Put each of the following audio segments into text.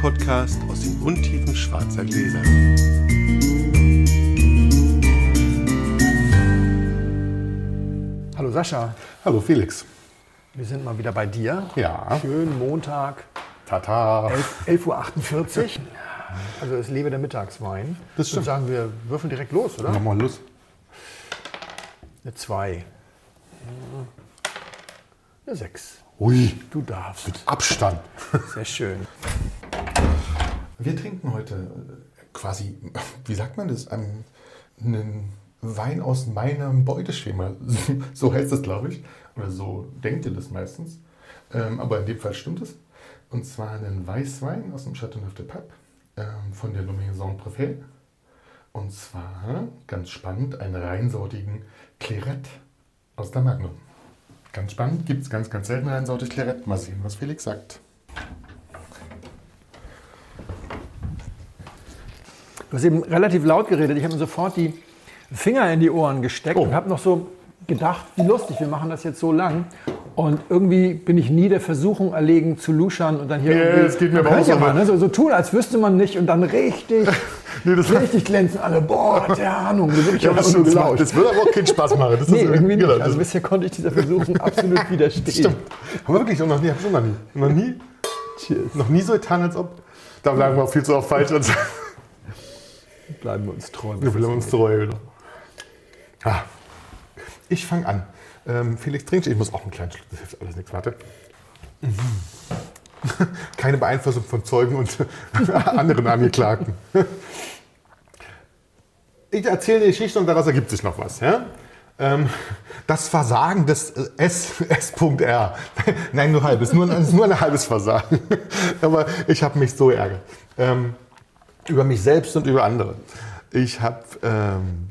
Podcast aus den Untiefen schwarzer Gläser. Hallo Sascha, Hallo Felix. wir sind mal wieder bei dir. Ja. Schön Montag, Tata. 11 11.48 Uhr. Also es lebe der Mittagswein. Das Ich würde stimmt. sagen, wir würfeln direkt los, oder? Mach mal los. Eine 2. Eine 6. Ui, Du darfst. Abstand. Sehr schön. Wir trinken heute äh, quasi, wie sagt man das, einen, Wein aus meinem Beuteschema. So heißt das, glaube ich. Oder so denkt ihr das meistens. Ähm, aber in dem Fall stimmt es. Und zwar einen Weißwein aus dem Chateauneuf de Pape ähm, von der Maison Préfet. Und zwar, ganz spannend, einen reinsortigen Claret aus der Magnum. Ganz spannend, gibt es ganz, ganz selten reinsortig Claret. Mal sehen, was Felix sagt. Du hast eben relativ laut geredet. Ich habe mir sofort die Finger in die Ohren gesteckt Oh. und habe noch so gedacht, wie lustig, wir machen das jetzt so lang. Und irgendwie bin ich nie der Versuchung erlegen zu luschern und dann hier Ja, irgendwie, das geht mir aber auch so. mal, ne? so, so tun, als wüsste man nicht und dann richtig, Nee, das- richtig glänzen alle. Boah, der Ahnung. So wirklich Ja, das, nur das, gelauscht. das würde aber auch keinen Spaß machen. Das Nee, ist, irgendwie nicht. genau, Also das bisher konnte ich dieser Versuchung absolut widerstehen. stimmt. Haben wir wirklich noch nie, hab ich noch nie. Noch nie, Cheers. noch nie so getan, als ob. Da lagen wir auch viel zu oft falsch. Bleiben wir uns treu. wir will uns treu. Wieder. Ah, ich fange an. Ähm, Felix trinkt. Ich muss auch einen kleinen Schluck. Das hilft alles nichts. Warte. Mhm. Keine Beeinflussung von Zeugen und anderen Angeklagten. Ich erzähle eine Geschichte und daraus ergibt sich noch was. Ja? Ähm, das Versagen des äh, S.R. Nein, nur halbes. Nur, es ist nur ein halbes Versagen. Aber ich habe mich so ärgert. Über mich selbst und über andere. Ich habe, ähm,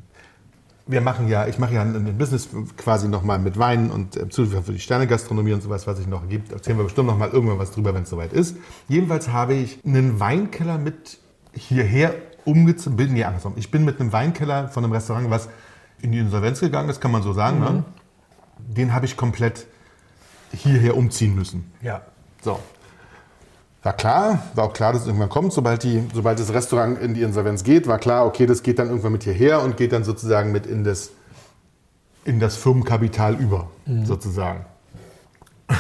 wir machen ja, ich mache ja ein, Business quasi nochmal mit Wein und äh, Zulieferung für die Sternegastronomie und sowas, was es noch gibt. Erzählen wir bestimmt nochmal irgendwann was drüber, wenn es soweit ist. Jedenfalls habe ich einen Weinkeller mit hierher umgezogen. Bin, nee, andersrum. Ich bin mit einem Weinkeller von einem Restaurant, was in die Insolvenz gegangen ist, kann man so sagen. Ne? Den habe ich komplett hierher umziehen müssen. Ja. So. War klar, war auch klar, dass es irgendwann kommt, sobald, die, sobald das Restaurant in die Insolvenz geht, war klar, okay, das geht dann irgendwann mit hierher und geht dann sozusagen mit in das, in das Firmenkapital über, sozusagen.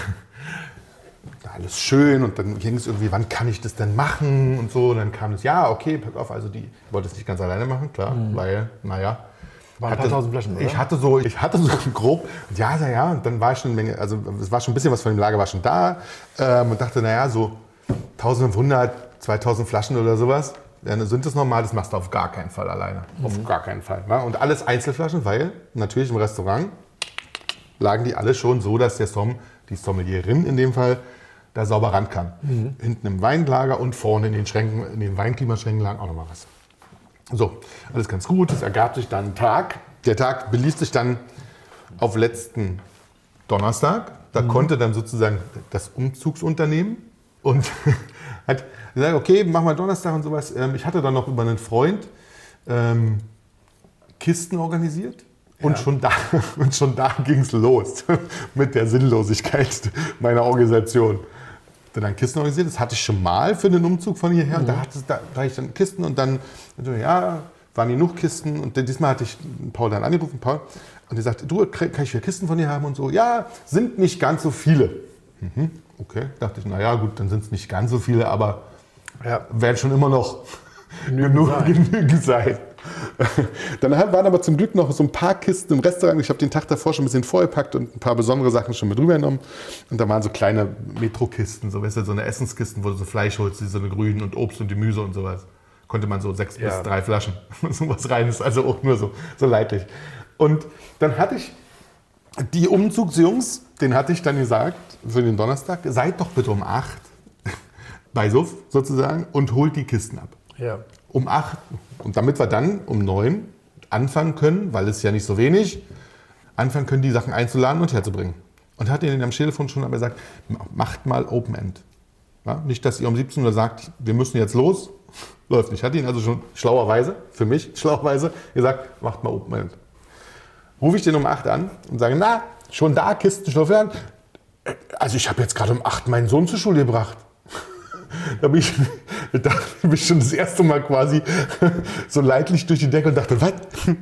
Alles schön und dann ging es irgendwie, wann kann ich das denn machen und so. Und dann kam es, ja, okay, pack auf, also die ich wollte es nicht ganz alleine machen, klar, weil, naja. Waren ein paar tausend Flaschen, oder? Ich hatte so, ich hatte so grob, ja, ja, ja, und dann war schon eine Menge, also es war schon ein bisschen was von dem Lager war schon da ähm, und dachte, naja, so 1500, 2000 Flaschen oder sowas, dann sind das normal, das machst du auf gar keinen Fall alleine. Auf gar keinen Fall. Ne? Und alles Einzelflaschen, weil natürlich im Restaurant lagen die alle schon so, dass der Som, die Sommelierin in dem Fall, da sauber ran kann. Hinten im Weinlager und vorne in den Schränken, in den Weinklimaschränken lagen auch nochmal was. So, alles ganz gut. Es ergab sich dann ein Tag. Der Tag belief sich dann auf letzten Donnerstag. Da konnte dann sozusagen das Umzugsunternehmen und hat gesagt, okay, machen wir Donnerstag und sowas. Ähm, Ich hatte dann noch über einen Freund ähm, Kisten organisiert. Und schon da, und schon da ging es los mit der Sinnlosigkeit meiner Organisation. Dann dann Kisten organisiert, das hatte ich schon mal für den Umzug von hierher. Und da hatte, da, da hatte ich dann Kisten und dann, so, ja, waren genug Kisten. Und diesmal hatte ich Paul dann angerufen, Paul, und er sagte, du, kann ich vier Kisten von dir haben und so? Ja, sind nicht ganz so viele. Mhm, okay, dachte ich, naja, gut, dann sind es nicht ganz so viele, aber Ja. werden schon immer noch genug, genügend sein. Dann waren aber zum Glück noch so ein paar Kisten im Restaurant. Ich habe den Tag davor schon ein bisschen vorgepackt und ein paar besondere Sachen schon mit rübergenommen. Und da waren so kleine Metrokisten, so, weißt du, so eine Essenskisten, wo du so Fleisch holst, so eine grünen und Obst und Gemüse und sowas. Konnte man so sechs Ja. bis drei Flaschen, sowas rein ist, also auch nur so, so leidlich. Und dann hatte ich die Umzugsjungs, den hatte ich dann gesagt für den Donnerstag, seid doch bitte um acht bei Suff sozusagen und holt die Kisten ab Ja. um 8 und damit wir dann um 9 anfangen können, weil es ja nicht so wenig, anfangen können, die Sachen einzuladen und herzubringen. Und hat ihnen am Telefon schon aber gesagt, macht mal Open End. Ja, nicht, dass ihr um 17 Uhr sagt, wir müssen jetzt los. Läuft nicht. Hat ihnen also schon schlauerweise, für mich schlauerweise, gesagt, macht mal Open End. Rufe ich den um 8 an und sage, na, schon da, Kisten schon fern. Also ich habe jetzt gerade um 8 meinen Sohn zur Schule gebracht. Da bin ich, da bin ich schon das erste Mal quasi so leidlich durch die Decke und dachte, was?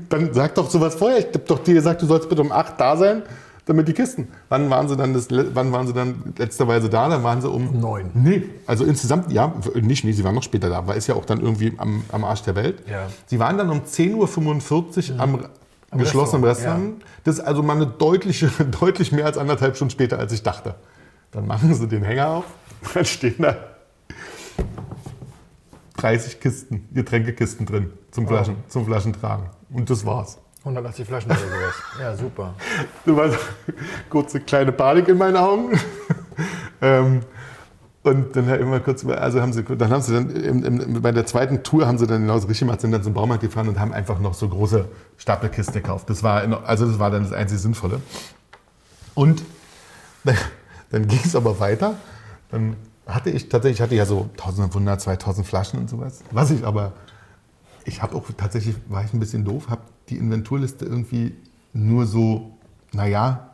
Dann sag doch sowas vorher. Ich hab doch dir gesagt, du sollst bitte um 8 da sein, damit die Kisten. Wann waren sie dann, das, wann waren sie dann letzterweise da? Dann waren sie um... Neun. Nee, also insgesamt, ja, nicht, nee, sie waren noch später da, weil ist ja auch dann irgendwie am, am Arsch der Welt. Ja. Sie waren dann um 10.45 Uhr am, geschlossenen Restaurant, Restaurant. Das ist also mal eine deutliche, deutlich mehr als anderthalb Stunden später, als ich dachte. Dann machen sie den Hänger auf, dann stehen da 30 Kisten, Getränkekisten drin zum, Flaschen, zum Flaschentragen. Und das war's. 180 Flaschen oder sowas. Ja, super. Das war so kurze kleine Panik in meinen Augen. ähm, und dann halt immer kurz, also haben sie, dann haben sie dann im, im, bei der zweiten Tour haben sie dann genauso richtig gemacht, sind dann zum Baumarkt gefahren und haben einfach noch so große Stapelkisten gekauft. Das war, also das war dann das einzig Sinnvolle. Und dann ging es aber weiter. Dann hatte ich tatsächlich, ich hatte ja so 1500, 2000 Flaschen und sowas. Was ich aber, ich habe auch tatsächlich, war ich ein bisschen doof, habe die Inventurliste irgendwie nur so, naja,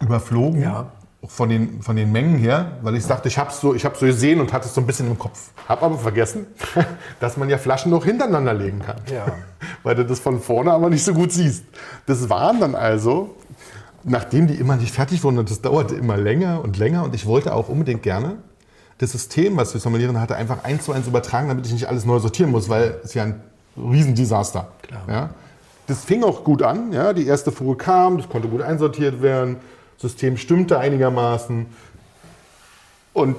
überflogen. Ja. Von den, von den Mengen her, weil ich dachte, ich habe es so, ich hab's so gesehen und hatte es so ein bisschen im Kopf. Habe aber vergessen, dass man ja Flaschen noch hintereinander legen kann. Ja. Weil du das von vorne aber nicht so gut siehst. Das waren dann also, nachdem die immer nicht fertig wurden und das dauerte immer länger und länger und ich wollte auch unbedingt gerne das System, was wir sommelieren hatte, einfach eins zu eins übertragen, damit ich nicht alles neu sortieren muss, weil es ja ein Riesendesaster. Klar. Ja. Das fing auch gut an, ja. die erste Fuhre kam, das konnte gut einsortiert werden, System stimmte einigermaßen. Und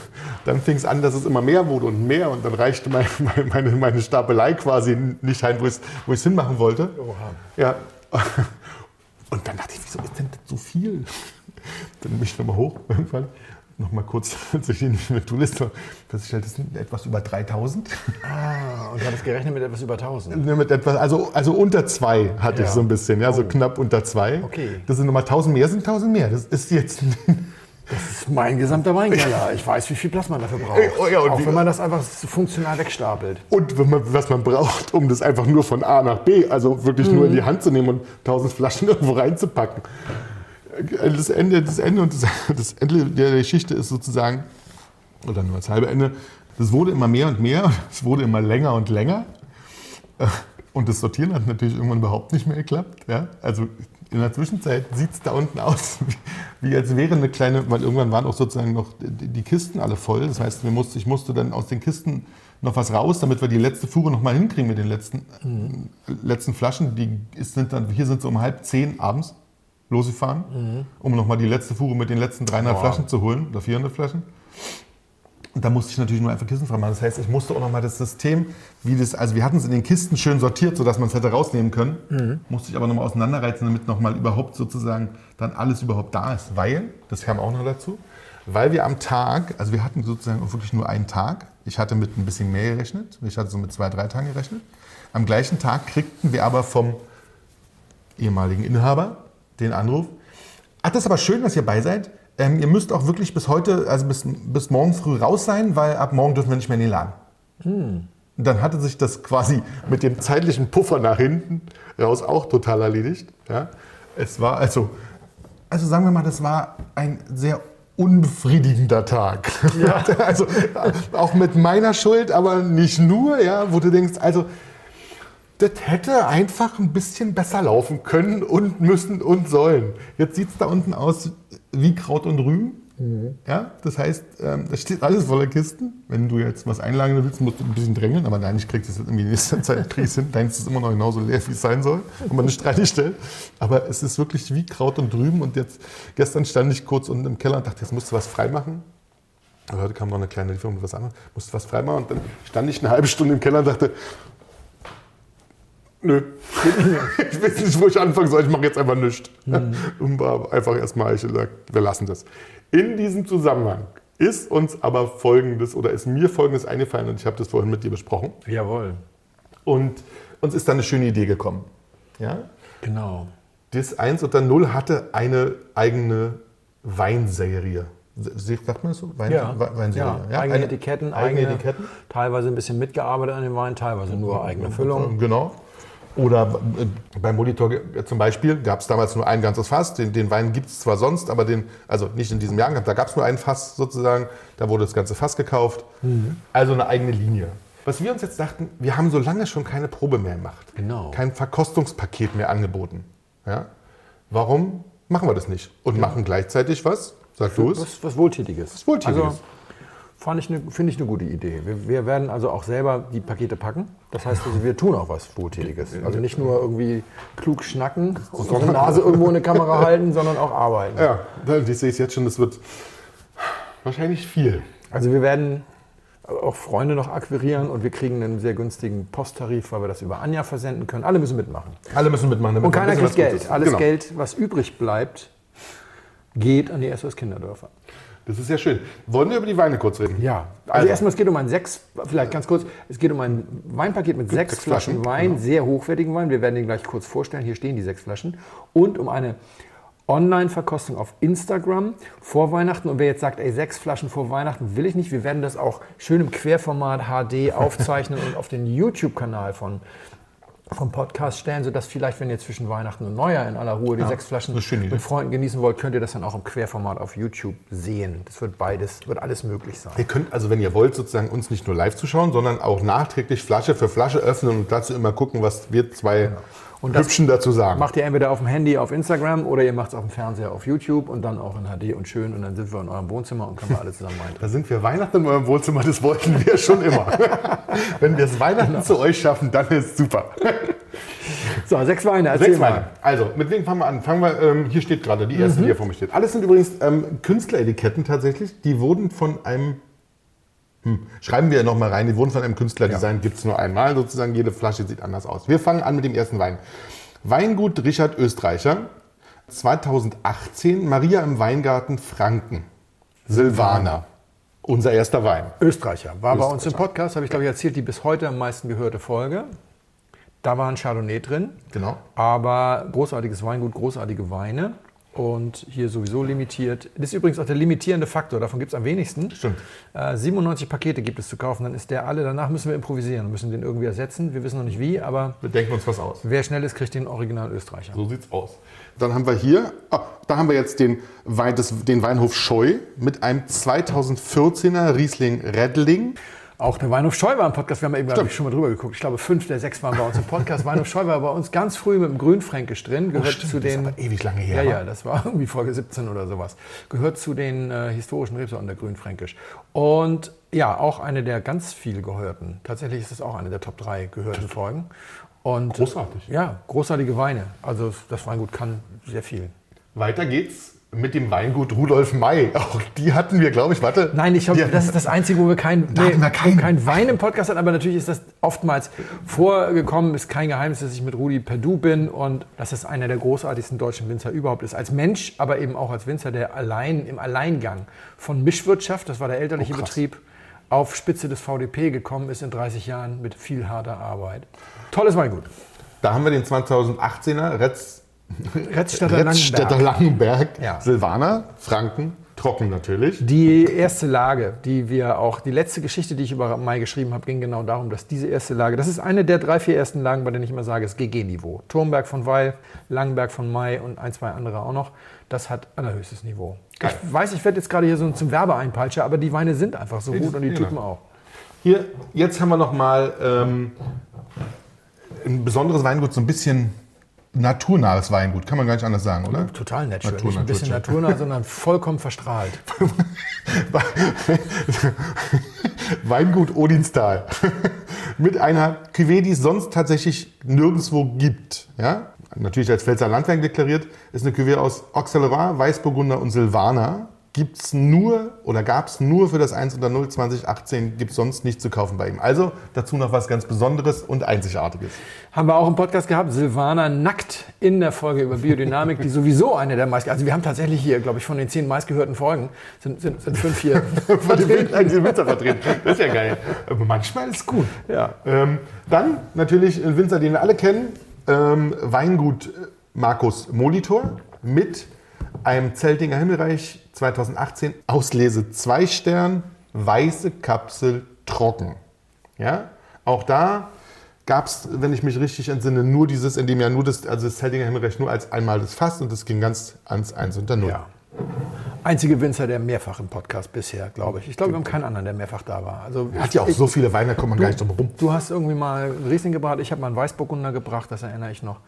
dann fing es an, dass es immer mehr wurde und mehr und dann reichte meine, meine, meine Stapelei quasi nicht ein, wo ich es hinmachen wollte. Oha. Ja. Und dann dachte ich, wieso ist denn das so viel? Dann bin ich nochmal hoch irgendwann, nochmal kurz durch die Inventurliste, festgestellt, das sind etwas über 3000. Ah, und du hattest gerechnet mit etwas über 1000. Ne, Mit etwas, also, also unter zwei hatte ich Ja. so ein bisschen, ja, so Oh. knapp unter zwei. Okay. Das sind nochmal 1000 mehr, sind 1000 mehr. Das ist jetzt, Das ist mein gesamter Weinkeller. Ich weiß, wie viel Platz man dafür braucht. Oh ja, und Auch wenn man das einfach so funktional wegstapelt. und man, was man braucht, um das einfach nur von A nach B, also wirklich nur in die Hand zu nehmen und 1000 Flaschen irgendwo reinzupacken. Das Ende, das Ende und das, das Ende der Geschichte ist sozusagen, oder nur das halbe Ende, das wurde immer mehr und mehr, es wurde immer länger und länger. Und das Sortieren hat natürlich irgendwann überhaupt nicht mehr geklappt. Ja? Also in der Zwischenzeit sieht es da unten aus, wie, wie als wäre eine kleine, weil irgendwann waren auch sozusagen noch die, die Kisten alle voll. Das heißt, wir musste, ich musste dann aus den Kisten noch was raus, damit wir die letzte Fuhre noch mal hinkriegen mit den letzten, äh, letzten Flaschen. Die ist, sind dann, hier sind sie um halb zehn abends losgefahren, um noch mal die letzte Fuhre mit den letzten 300 Wow. Flaschen zu holen oder 400 Flaschen. Und da musste ich natürlich nur einfach Kisten frei machen. Das heißt, ich musste auch noch mal das System, wie das, also wir hatten es in den Kisten schön sortiert, sodass man es hätte rausnehmen können. Musste ich aber noch mal auseinanderreizen, damit noch mal überhaupt sozusagen dann alles überhaupt da ist. Weil, das kam auch noch dazu, weil wir am Tag, also wir hatten sozusagen auch wirklich nur einen Tag. Ich hatte mit ein bisschen mehr gerechnet. Ich hatte so mit zwei, drei Tagen gerechnet. Am gleichen Tag kriegten wir aber vom ehemaligen Inhaber den Anruf. Ach, das ist aber schön, dass ihr bei seid. Ähm, ihr müsst auch wirklich bis heute, also bis, bis morgen früh raus sein, weil ab morgen dürfen wir nicht mehr in den Laden. Und dann hatte sich das quasi mit dem zeitlichen Puffer nach hinten raus auch total erledigt. Ja? Es war also, also sagen wir mal, das war ein sehr unbefriedigender Tag. also äh, auch mit meiner Schuld, aber nicht nur, ja, wo du denkst, also das hätte einfach ein bisschen besser laufen können und müssen und sollen. Jetzt sieht es da unten aus wie Kraut und Rüben. Ja, das heißt, ähm, da steht alles voller Kisten. Wenn du jetzt was einlagern willst, musst du ein bisschen drängeln, aber nein, ich krieg das jetzt irgendwie in nächster Zeit krieg hin. Deins ist immer noch genauso leer, wie es sein soll, wenn man eine Streite stellt. Aber es ist wirklich wie Kraut und Rüben. Und jetzt, gestern stand ich kurz unten im Keller und dachte, jetzt musst du was freimachen. Aber heute kam noch eine kleine Lieferung mit was anderes, musste was freimachen. Und dann stand ich eine halbe Stunde im Keller und dachte, Nö. Ich weiß nicht, wo ich anfangen soll. Ich mache jetzt einfach nichts. Und war einfach erstmal, ich gesagt, wir lassen das. In diesem Zusammenhang ist uns aber Folgendes oder ist mir Folgendes eingefallen und ich habe das vorhin mit dir besprochen. Jawohl. Und uns ist da eine schöne Idee gekommen. Ja? Genau. Das 1 und dann 0 hatte eine eigene Weinserie. Se- Sagt man das so? Wein, Ja, We- Weinserie. ja. eigene Eine- Etiketten, eigene eigene Etiketten. Teilweise ein bisschen mitgearbeitet an dem Wein, teilweise nur eigene Füllung. Genau. Oder äh, beim Molitor zum Beispiel gab es damals nur ein ganzes Fass. Den, den Wein gibt es zwar sonst, aber den, also nicht in diesem Jahr, da gab es nur ein Fass sozusagen. Da wurde das ganze Fass gekauft. Also eine eigene Linie. Was wir uns jetzt dachten, wir haben so lange schon keine Probe mehr gemacht. Genau. Kein Verkostungspaket mehr angeboten. Ja? Warum machen wir das nicht? Und machen gleichzeitig was? Sag du es. Was, was Wohltätiges. Was Wohltätiges. Also, finde ich eine gute Idee. Wir, wir werden also auch selber die Pakete packen. Das heißt, also, wir tun auch was Wohltätiges. Also nicht nur irgendwie klug schnacken und unsere Nase irgendwo in eine Kamera halten, sondern auch arbeiten. Ja, ich sehe es jetzt schon, das wird wahrscheinlich viel. Also wir werden auch Freunde noch akquirieren und wir kriegen einen sehr günstigen Posttarif, weil wir das über Anja versenden können. Alle müssen mitmachen. Alle müssen mitmachen. Und keiner kriegt Geld. Alles Genau. Geld, was übrig bleibt, geht an die SOS Kinderdörfer. Das ist ja schön. Wollen wir über die Weine kurz reden? Ja, also, Also. erstmal, es geht um ein sechs, vielleicht ganz kurz, es geht um ein Weinpaket mit sechs sechs Flaschen, Flaschen Wein, sehr hochwertigen Wein. Wir werden den gleich kurz vorstellen. Hier stehen die sechs Flaschen. Und um eine Online-Verkostung auf Instagram vor Weihnachten. Und wer jetzt sagt, ey, sechs Flaschen vor Weihnachten will ich nicht, wir werden das auch schön im Querformat HD aufzeichnen und auf den YouTube-Kanal von vom Podcast stellen, sodass vielleicht, wenn ihr zwischen Weihnachten und Neujahr in aller Ruhe die sechs Flaschen mit Freunden genießen wollt, könnt ihr das dann auch im Querformat auf YouTube sehen. Das wird beides, wird alles möglich sein. Ihr könnt also, wenn ihr wollt, sozusagen uns nicht nur live zuschauen, sondern auch nachträglich Flasche für Flasche öffnen und dazu immer gucken, was wir zwei Und Hübschen dazu sagen. Macht ihr entweder auf dem Handy auf Instagram oder ihr macht es auf dem Fernseher auf YouTube und dann auch in HD und schön und dann sind wir in eurem Wohnzimmer und können wir alle zusammen weintrinken. Da sind wir Weihnachten in eurem Wohnzimmer, das wollten wir schon immer. wenn wir es Weihnachten zu euch schaffen, dann ist super. So, sechs Weine, erzähl Sechs. Weine. Also, mit wem fangen wir an? Fangen wir, ähm, hier steht gerade, die erste, die hier vor mir steht. Alles sind übrigens ähm, Künstleretiketten tatsächlich. Die wurden von einem, hm, schreiben wir nochmal rein, die wurden von einem Künstler designt, gibt es nur einmal sozusagen. Jede Flasche sieht anders aus. Wir fangen an mit dem ersten Wein. Weingut Richard Österreicher, 2018, Maria im Weingarten Franken, Silvaner. Unser erster Wein. Österreicher. War bei uns im Österreicher. Podcast, habe ich glaube ich erzählt, die bis heute am meisten gehörte Folge. Da war ein Chardonnay drin. Genau. Aber großartiges Weingut, großartige Weine. Und hier sowieso limitiert. Das ist übrigens auch der limitierende Faktor. Davon gibt es am wenigsten. Stimmt. Äh, 97 Pakete gibt es zu kaufen. Dann ist der alle. Danach müssen wir improvisieren. müssen den irgendwie ersetzen. Wir wissen noch nicht wie, aber Wir denken uns was aus. wer schnell ist, kriegt den Original Österreicher. So sieht's aus. Dann haben wir hier, ah, da haben wir jetzt den, Wein, das, den Weinhof Scheu mit einem 2014er Riesling Reddling. Auch der Weinhof Scheu war im Podcast. Wir haben eben ich, schon mal drüber geguckt. Ich glaube, fünf der sechs waren bei uns im Podcast. Weinhof Scheu war bei uns ganz früh mit dem Grünfränkisch drin. Gehört stimmt, zu das ist den. aber ewig lange her, Ja, ja, das war irgendwie Folge 17 oder sowas. Gehört zu den äh, historischen Rebsorten der Grünfränkisch. Und ja, auch eine der ganz viel gehörten. Tatsächlich ist es auch eine der Top 3 gehörten Folgen. Und, Großartig. Ja, großartige Weine. Also das Weingut kann sehr viel. Weiter geht's mit dem Weingut Rudolf May. Auch die hatten wir, glaube ich, warte. Nein, ich Die- das ist das Einzige, wo wir kein, Da hatten wir keinen. kein Wein im Podcast hatten. Aber natürlich ist das oftmals vorgekommen. Ist kein Geheimnis, dass ich mit Rudi Perdu bin und dass es einer der großartigsten deutschen Winzer überhaupt ist. Als Mensch, aber eben auch als Winzer, der allein im Alleingang von Mischwirtschaft, das war der elterliche Oh. Betrieb, auf Spitze des VDP gekommen ist in 30 Jahren mit viel harter Arbeit. Tolles Weingut. Da haben wir den 2018er Retz, Retzstädter Langenberg. Langenberg, Ja. Silvaner, Franken, trocken natürlich. Die erste Lage, die wir auch, die letzte Geschichte, die ich über Mai geschrieben habe, ging genau darum, dass diese erste Lage, das ist eine der drei, vier ersten Lagen, bei denen ich immer sage, es ist GG-Niveau. Turmberg von Weil, Langenberg von Mai und ein, zwei andere auch noch. Das hat allerhöchstes Niveau. Geil. Ich weiß, ich werde jetzt gerade hier so zum Werbeeinpeitscher, aber die Weine sind einfach so gut und die. Typen auch. Hier, jetzt haben wir noch mal ähm, ein besonderes Weingut, so ein bisschen naturnahes Weingut, kann man gar nicht anders sagen, oder? Total natural. Natur, Nicht ein bisschen Natur. naturnah, sondern vollkommen verstrahlt. Weingut Odinstal. Mit einer Cuvée, die es sonst tatsächlich nirgendwo gibt. Ja? Natürlich als Pfälzer Landwein deklariert, ist eine Cuvée aus Auxerrois, Weißburgunder und Silvaner. Gibt es nur oder gab es nur für das 1 unter 0 2018, gibt es sonst nicht zu kaufen bei ihm. Also dazu noch was ganz Besonderes und Einzigartiges. Haben wir auch im Podcast gehabt, Silvana nackt in der Folge über Biodynamik, die sowieso eine der meist, also wir haben tatsächlich hier, glaube ich, von den zehn meistgehörten Folgen, sind, sind, sind fünf hier. Dem einen Winzer vertreten. Das ist ja geil. Aber manchmal ist es gut. Ja. Ähm, dann natürlich ein Winzer, den wir alle kennen, ähm, Weingut Markus Molitor mit einem Zeltinger Himmelreich 2018 Auslese 2 Stern, weiße Kapsel trocken. Ja? Auch da gab es, wenn ich mich richtig entsinne, nur dieses, in dem ja nur das, also das Zeltinger Himmelrecht nur als einmal das Fass und das ging ganz ans Eins unter Null. Ja. Einzige Winzer, der mehrfach im Podcast bisher, glaube ich. Ich glaube, wir haben keinen anderen, der mehrfach da war. Also hat ja auch ich, so viele Weine, da kommt man gar nicht drum rum. Du hast irgendwie mal Riesling gebracht, ich habe mal einen Weißburgunder gebracht, das erinnere ich noch.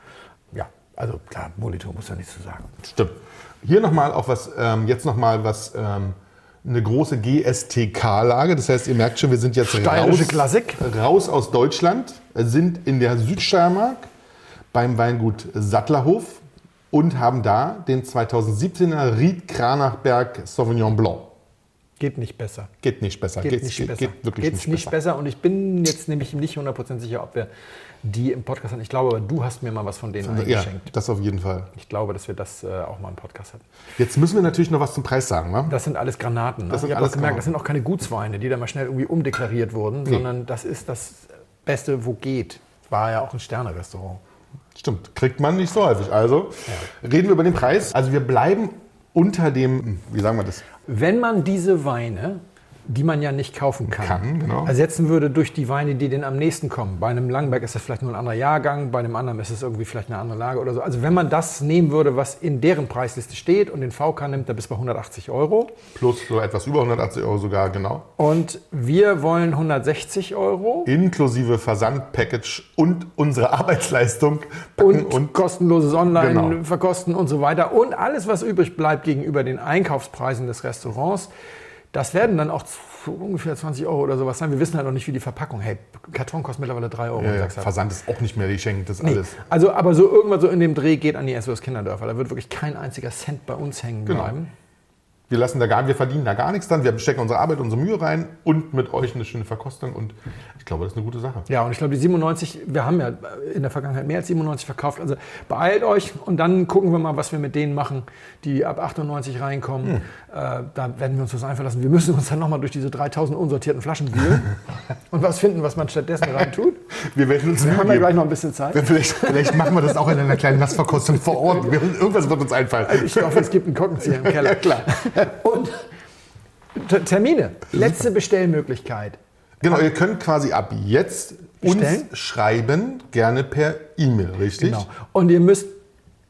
Also klar, Molitor muss ja nichts zu sagen. Stimmt. Hier nochmal auch was, ähm, jetzt nochmal was, ähm, eine große GSTK-Lage. Das heißt, ihr merkt schon, wir sind jetzt Steirische raus, Klassik. raus aus Deutschland, sind in der Südsteiermark beim Weingut Sattlerhof und haben da den 2017er Ried Kranachberg Sauvignon Blanc. Geht nicht besser. Geht nicht besser. Geht Geht's- nicht geht, besser. Geht wirklich Geht's nicht, besser. Und ich bin jetzt nämlich nicht 100% sicher, ob wir die im Podcast haben. Ich glaube, aber du hast mir mal was von denen Ja, eingeschenkt. das auf jeden Fall. Ich glaube, dass wir das äh, auch mal im Podcast hatten. Jetzt müssen wir natürlich noch was zum Preis sagen. wa? Das sind alles Granaten. Ne? Das sind ich alles auch gemerkt, das sind auch keine Gutsweine, die da mal schnell irgendwie umdeklariert wurden, sondern das ist das Beste, wo geht. War ja auch ein Sterne-Restaurant. Stimmt, kriegt man nicht so häufig. Also reden wir über den Preis. Also wir bleiben unter dem, wie sagen wir das? Wenn man diese Weine, die man ja nicht kaufen kann, Kann, genau. ersetzen würde durch die Weine, die denen am nächsten kommen. Bei einem Langberg ist das vielleicht nur ein anderer Jahrgang, bei einem anderen ist es irgendwie vielleicht eine andere Lage oder so. Also wenn man das nehmen würde, was in deren Preisliste steht und den VK nimmt, da bist du bei 180 Euro. Plus so etwas über 180 Euro sogar, genau. Und wir wollen 160 Euro Inklusive Versandpackage und unsere Arbeitsleistung packen und, kostenloses Online Genau. und so weiter. Und alles, was übrig bleibt gegenüber den Einkaufspreisen des Restaurants, das werden dann auch ungefähr 20 Euro oder sowas sein. Wir wissen halt noch nicht, wie die Verpackung. Hey, Karton kostet mittlerweile 3 Euro. Ja. Versand ist auch nicht mehr, die schenken das Nee. alles. Also, aber so irgendwann so in dem Dreh geht an die SOS Kinderdörfer. Da wird wirklich kein einziger Cent bei uns hängen Genau. bleiben. Wir lassen da gar, wir verdienen da gar nichts dran. Wir stecken unsere Arbeit, unsere Mühe rein und mit euch eine schöne Verkostung. Und ich glaube, das ist eine gute Sache. Ja, und ich glaube, die 97, wir haben ja in der Vergangenheit mehr als 97 verkauft. Also beeilt euch und dann gucken wir mal, was wir mit denen machen, die ab 98 reinkommen. Äh, da werden wir uns was einfallen lassen. Wir müssen uns dann nochmal durch diese 3000 unsortierten Flaschen wühlen und was finden, was man stattdessen rein tut. Wir werden uns Wir Mühe haben ja gleich noch ein bisschen Zeit. Vielleicht, vielleicht machen wir das auch in einer kleinen Nassverkostung vor Ort. Irgendwas wird uns einfallen. Ich hoffe, es gibt einen Korkenzieher im Keller. Ja, klar. Und Termine. Letzte Bestellmöglichkeit. Genau, ihr könnt quasi ab jetzt Bestellen? uns schreiben, gerne per E-Mail, richtig? Genau. Und ihr müsst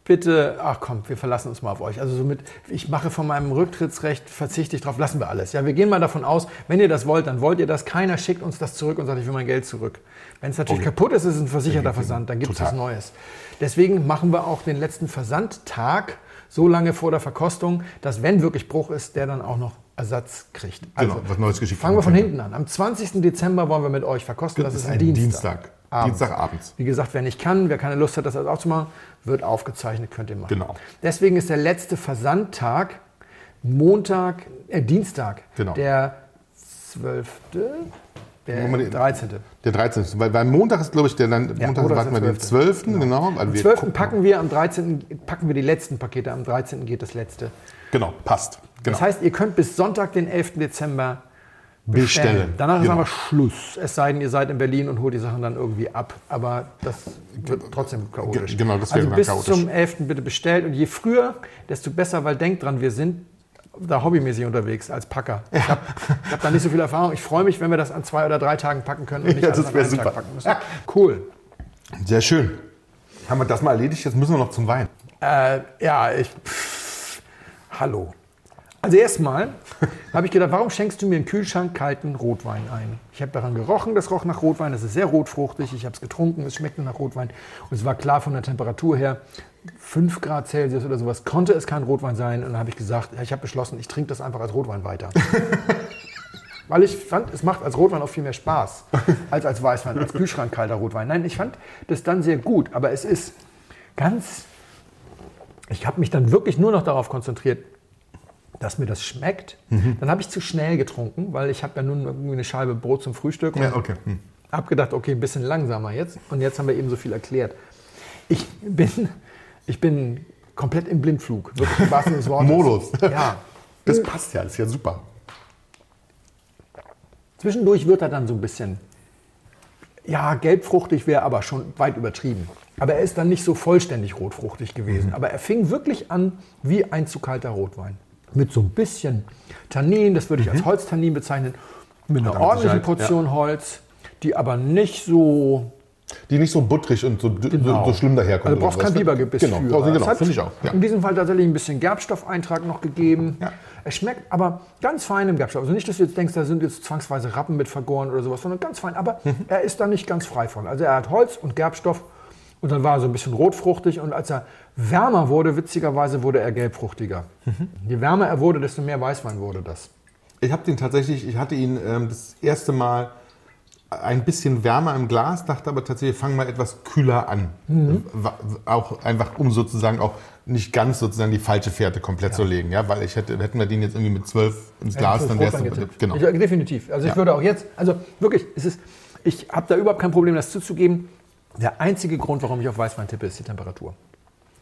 bitte, ach komm, wir verlassen uns mal auf euch. Also somit, ich mache von meinem Rücktrittsrecht, verzichte ich drauf, lassen wir alles. Ja, wir gehen mal davon aus, wenn ihr das wollt, dann wollt ihr das. Keiner schickt uns das zurück und sagt, ich will mein Geld zurück. Wenn es natürlich Okay. kaputt ist, ist es ein versicherter Versand, dann gibt es was Neues. Deswegen machen wir auch den letzten Versandtag so lange vor der Verkostung, dass wenn wirklich Bruch ist, der dann auch noch Ersatz kriegt. Also, Genau, was Neues geschickt Fangen wir von hinten an. Am 20. Dezember wollen wir mit euch verkosten. Das, Das ist ein ein Dienstag. Dienstag. Abends. Dienstagabends. Wie gesagt, wer nicht kann, wer keine Lust hat, das alles aufzumachen, wird aufgezeichnet, könnt ihr machen. Genau. Deswegen ist der letzte Versandtag Montag, äh, Dienstag, Genau. der 12., der Wollen wir die- 13. Der 13. Weil beim Montag ist, glaube ich, der dann, Ja, Montag ist warten wir den 12. Genau. Also Am wir 12. gucken- packen wir, am 13. packen wir die letzten Pakete, am 13. geht das letzte. Genau, passt. Genau. Das heißt, ihr könnt bis Sonntag, den 11. Dezember bestellen. Danach ist Genau. aber Schluss. Es sei denn, ihr seid in Berlin und holt die Sachen dann irgendwie ab. Aber das wird trotzdem chaotisch. Ge- genau, das wäre also bis chaotisch. zum 11. bitte bestellt. Und je früher, desto besser, weil denkt dran, wir sind da hobbymäßig unterwegs als Packer. Ich habe hab da nicht so viel Erfahrung. Ich freue mich, wenn wir das an zwei oder drei Tagen packen können und nicht Ja, das an wär einem super. Tag packen müssen. Cool. Sehr schön. Haben wir das mal erledigt? Jetzt müssen wir noch zum Wein. Äh, ja, ich. Pff, hallo. Also erstmal habe ich gedacht, warum schenkst du mir einen Kühlschrank kalten Rotwein ein? Ich habe daran gerochen, das roch nach Rotwein, das ist sehr rotfruchtig, ich habe es getrunken, es schmeckte nach Rotwein und es war klar von der Temperatur her, 5 Grad Celsius oder sowas, konnte es kein Rotwein sein und dann habe ich gesagt, ich habe beschlossen, ich trinke das einfach als Rotwein weiter. Weil ich fand, es macht als Rotwein auch viel mehr Spaß als als Weißwein, als kühlschrankkalter Rotwein. Nein, ich fand das dann sehr gut, aber es ist ganz ich habe mich dann wirklich nur noch darauf konzentriert, dass mir das schmeckt. Dann habe ich zu schnell getrunken, weil ich habe ja nun irgendwie eine Scheibe Brot zum Frühstück und Ja, okay. Hm. habe gedacht, okay, ein bisschen langsamer jetzt. Und jetzt haben wir eben so viel erklärt. Ich bin, ich bin komplett im Blindflug, wirklich im des Wortes. Modus. Ja. Das passt ja, das ist ja super. Zwischendurch wird er dann so ein bisschen, ja, gelbfruchtig wäre aber schon weit übertrieben. Aber er ist dann nicht so vollständig rotfruchtig gewesen. Aber er fing wirklich an wie ein zu kalter Rotwein. Mit so ein bisschen Tannin, das würde ich als Holztannin bezeichnen. Mit einer er ordentlichen Sicherheit, Portion Holz, die aber nicht so Die nicht so buttrig und so, Genau. so, so schlimm daherkommen. Also du brauchst kein sowas. Bibergebiss Genau, für. genau hat finde ich auch. Ja. In diesem Fall tatsächlich ein bisschen Gerbstoffeintrag noch gegeben. Ja. Es schmeckt aber ganz fein im Gerbstoff. Also nicht, dass du jetzt denkst, da sind jetzt zwangsweise Rappen mit vergoren oder sowas, sondern ganz fein. Aber Mhm. er ist da nicht ganz frei von. Also er hat Holz und Gerbstoff und dann war er so ein bisschen rotfruchtig und als er wärmer wurde, witzigerweise wurde er gelbfruchtiger. Mhm. Je wärmer er wurde, desto mehr Weißwein wurde das. Ich habe den tatsächlich, ich hatte ihn ähm, das erste Mal ein bisschen wärmer im Glas, dachte aber tatsächlich, fang mal etwas kühler an. Wa- Auch einfach, um sozusagen auch nicht ganz sozusagen die falsche Fährte komplett zu legen. Ja, weil ich hätte, hätten wir den jetzt irgendwie mit 12 ins Glas, dann wär's Rotwein getippt. genau. Ich, äh, definitiv. Also ich Ja. würde auch jetzt, also wirklich, es ist, ich habe da überhaupt kein Problem, das zuzugeben. Der einzige Grund, warum ich auf Weißwein tippe, ist die Temperatur.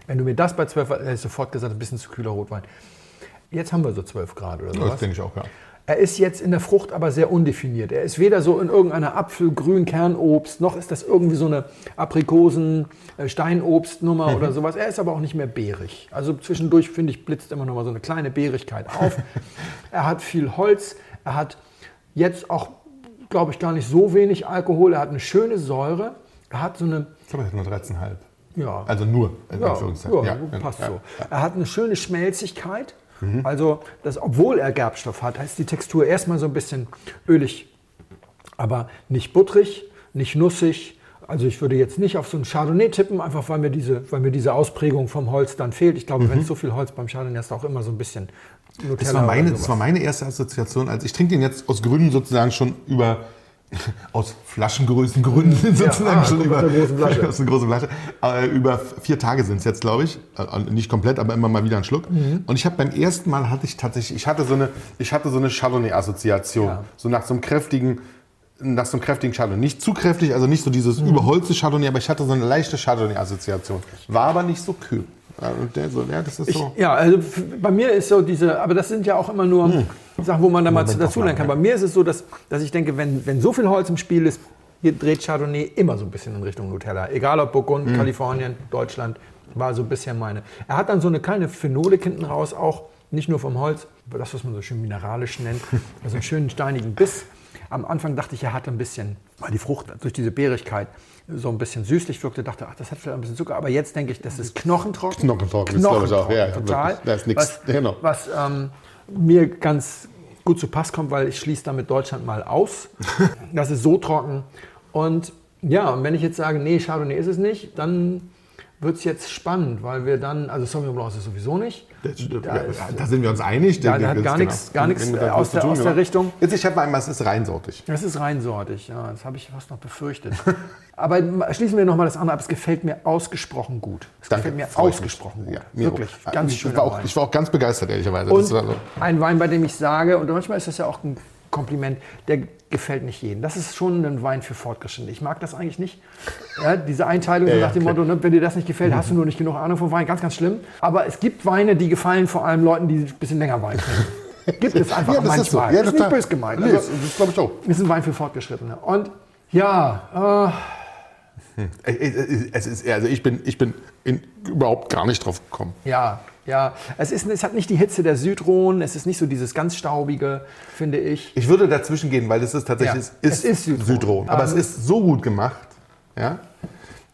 Wenn du mir das bei 12, hätte ich sofort gesagt, ein bisschen zu kühler Rotwein. Jetzt haben wir so 12 Grad oder Das sowas. denke ich auch, ja. Er ist jetzt in der Frucht aber sehr undefiniert. Er ist weder so in irgendeiner Apfelgrün Kernobst, noch ist das irgendwie so eine Aprikosen äh, Steinobstnummer Mhm. oder sowas. Er ist aber auch nicht mehr beerig. Also zwischendurch finde ich blitzt immer noch mal so eine kleine Beerigkeit auf. er hat viel Holz, er hat jetzt auch glaube ich gar nicht so wenig Alkohol, er hat eine schöne Säure, er hat so eine Ich glaube, er hat nur 13,5. ja, Also nur, in ja, Anführungszeichen. ja, passt ja, so. ja. Mhm. Er hat eine schöne Schmelzigkeit. Also, das, obwohl er Gerbstoff hat, heißt die Textur erstmal so ein bisschen ölig, aber nicht butterig, nicht nussig. Also ich würde jetzt nicht auf so ein Chardonnay tippen, einfach weil mir diese, weil mir diese Ausprägung vom Holz dann fehlt. Ich glaube, wenn es so viel Holz beim Chardonnay ist, auch immer so ein bisschen Nutella Mhm. Das war, meine, das war meine erste Assoziation. Also ich trinke den jetzt aus Gründen sozusagen schon über aus Flaschengrößen Gründen sozusagen ah, schon über aus großen Flasche. Äh, über vier Tage sind es jetzt, glaube ich. Äh, nicht komplett, aber immer mal wieder einen Schluck. Mhm. Und ich habe beim ersten Mal hatte ich tatsächlich, ich hatte so eine, ich hatte so eine Chardonnay-Assoziation, Ja. so nach so einem kräftigen nach so einem kräftigen Chardonnay. Nicht zu kräftig, also nicht so dieses Mhm. überholzte Chardonnay, aber ich hatte so eine leichte Chardonnay-Assoziation. War aber nicht so kühl. Der so, ja, das ist Ich, so. ja, also bei mir ist so diese, aber das sind ja auch immer nur Sachen, wo man da mal Hm. Moment dazu lernen kann. Bei mir ist es so, dass, dass ich denke, wenn, wenn so viel Holz im Spiel ist, hier dreht Chardonnay immer so ein bisschen in Richtung Nutella. Egal ob Burgund, Hm. Kalifornien, Deutschland, war so bisher meine. Er hat dann so eine kleine Phenolik hinten raus, auch nicht nur vom Holz, aber das, was man so schön mineralisch nennt, also einen schönen steinigen Biss. Am Anfang dachte ich, er hatte ein bisschen, weil die Frucht durch diese Beerigkeit so ein bisschen süßlich wirkte, dachte, ach, das hat vielleicht ein bisschen Zucker. Aber jetzt denke ich, das ist knochentrocken. Knochentrocken ist, glaube ich, auch. Ja, total. Da ist nichts. Was, Genau. was ähm, mir ganz gut zu Pass kommt, weil ich schließe damit Deutschland mal aus. Das ist so trocken. Und ja, und wenn ich jetzt sage, nee, Chardonnay ist es nicht, dann wird es jetzt spannend, weil wir dann, also Sauvignon Blanc ist es sowieso nicht. Da, da sind wir uns einig. Da- da Der- hat das- gar nichts- da aus der- tun aus der. Richtung. Jetzt, ich habe einmal, es ist reinsortig. Das ist reinsortig, ja, das habe ich fast noch befürchtet. Aber schließen wir nochmal das andere ab, es gefällt mir ausgesprochen gut. Es Danke, gefällt mir ich mich. ausgesprochen gut. Ja, mir Wirklich, auch. ganz ich, schön. war auch, ich war auch ganz begeistert, ehrlicherweise. Und Das war so- ein Wein, bei dem ich sage, und manchmal ist das ja auch ein Kompliment, der gefällt nicht jedem. Das ist schon ein Wein für Fortgeschrittene. Ich mag das eigentlich nicht. Ja, diese Einteilung so Ja, nach dem ja, Motto, ne, wenn dir das nicht gefällt, hast du nur nicht genug Ahnung von Wein. Ganz, ganz schlimm. Aber es gibt Weine, die gefallen vor allem Leuten, die ein bisschen länger Wein trinken. Gibt es einfach Ja, das ist so. manchmal. Ja, das ist nicht böse gemeint. Nee, Also, das, das glaube ich auch. ist ein Wein für Fortgeschrittene. Und ja, Äh, Es ist, also ich bin, ich bin in, überhaupt gar nicht drauf gekommen. ja, ja. Es, ist, es hat nicht die Hitze der Südrhone. Es ist nicht so dieses ganz staubige, finde ich. Ich würde dazwischen gehen, weil es ist tatsächlich, Ja, es ist, es ist. Südtirol. Aber Ah, es ist so gut gemacht. Ja?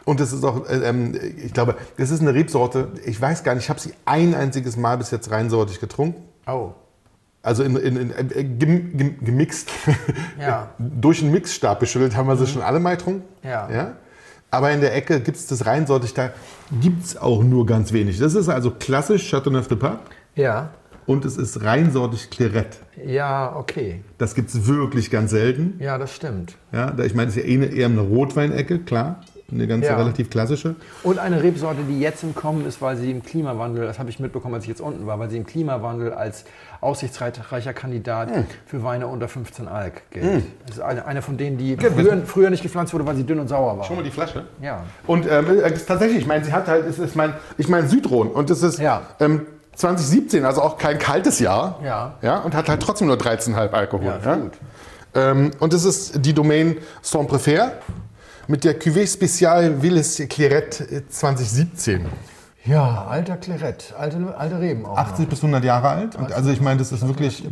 Und es ist auch, äh, ähm, ich glaube, das ist eine Rebsorte, ich weiß gar nicht, ich habe sie ein einziges Mal bis jetzt reinsortig getrunken. Oh. Also in, in, in, äh, gem, gem, gemixt. Ja. Durch einen Mixstab beschüttelt haben wir sie schon alle mal getrunken. Ja. ja? Aber in der Ecke gibt es das reinsortig, da gibt es auch nur ganz wenig. Das ist also klassisch Chateauneuf de Pape Ja. und es ist reinsortig Clairette. Ja, okay. Das gibt es wirklich ganz selten. Ja, das stimmt. Ja, ich meine, das ist ja eh eher eine Rotweinecke, klar. Eine ganz Ja. relativ klassische. Und eine Rebsorte, die jetzt im Kommen ist, weil sie im Klimawandel, das habe ich mitbekommen, als ich jetzt unten war, weil sie im Klimawandel als aussichtsreicher Kandidat für Weine unter 15 Alk gilt. Das ist eine, eine von denen, die früher, früher nicht gepflanzt wurde, weil sie dünn und sauer war. Schau mal die Flasche. Ja. Und ähm, ist tatsächlich, ich meine, sie hat halt, es ist mein, ich meine Südrhone und es ist Ja. ähm, 2017, also auch kein kaltes Jahr. Ja. ja und hat halt trotzdem nur 13,5 Alkohol. Ja, ja? gut. Ähm, und es ist die Domain Saint-Préfert mit der Cuvée Spéciale Willis Clairette äh, 2017. Ja, alter Claret, alte, alte Reben auch. 80 bis 100 Jahre alt. Und also ich meine, das ist wirklich.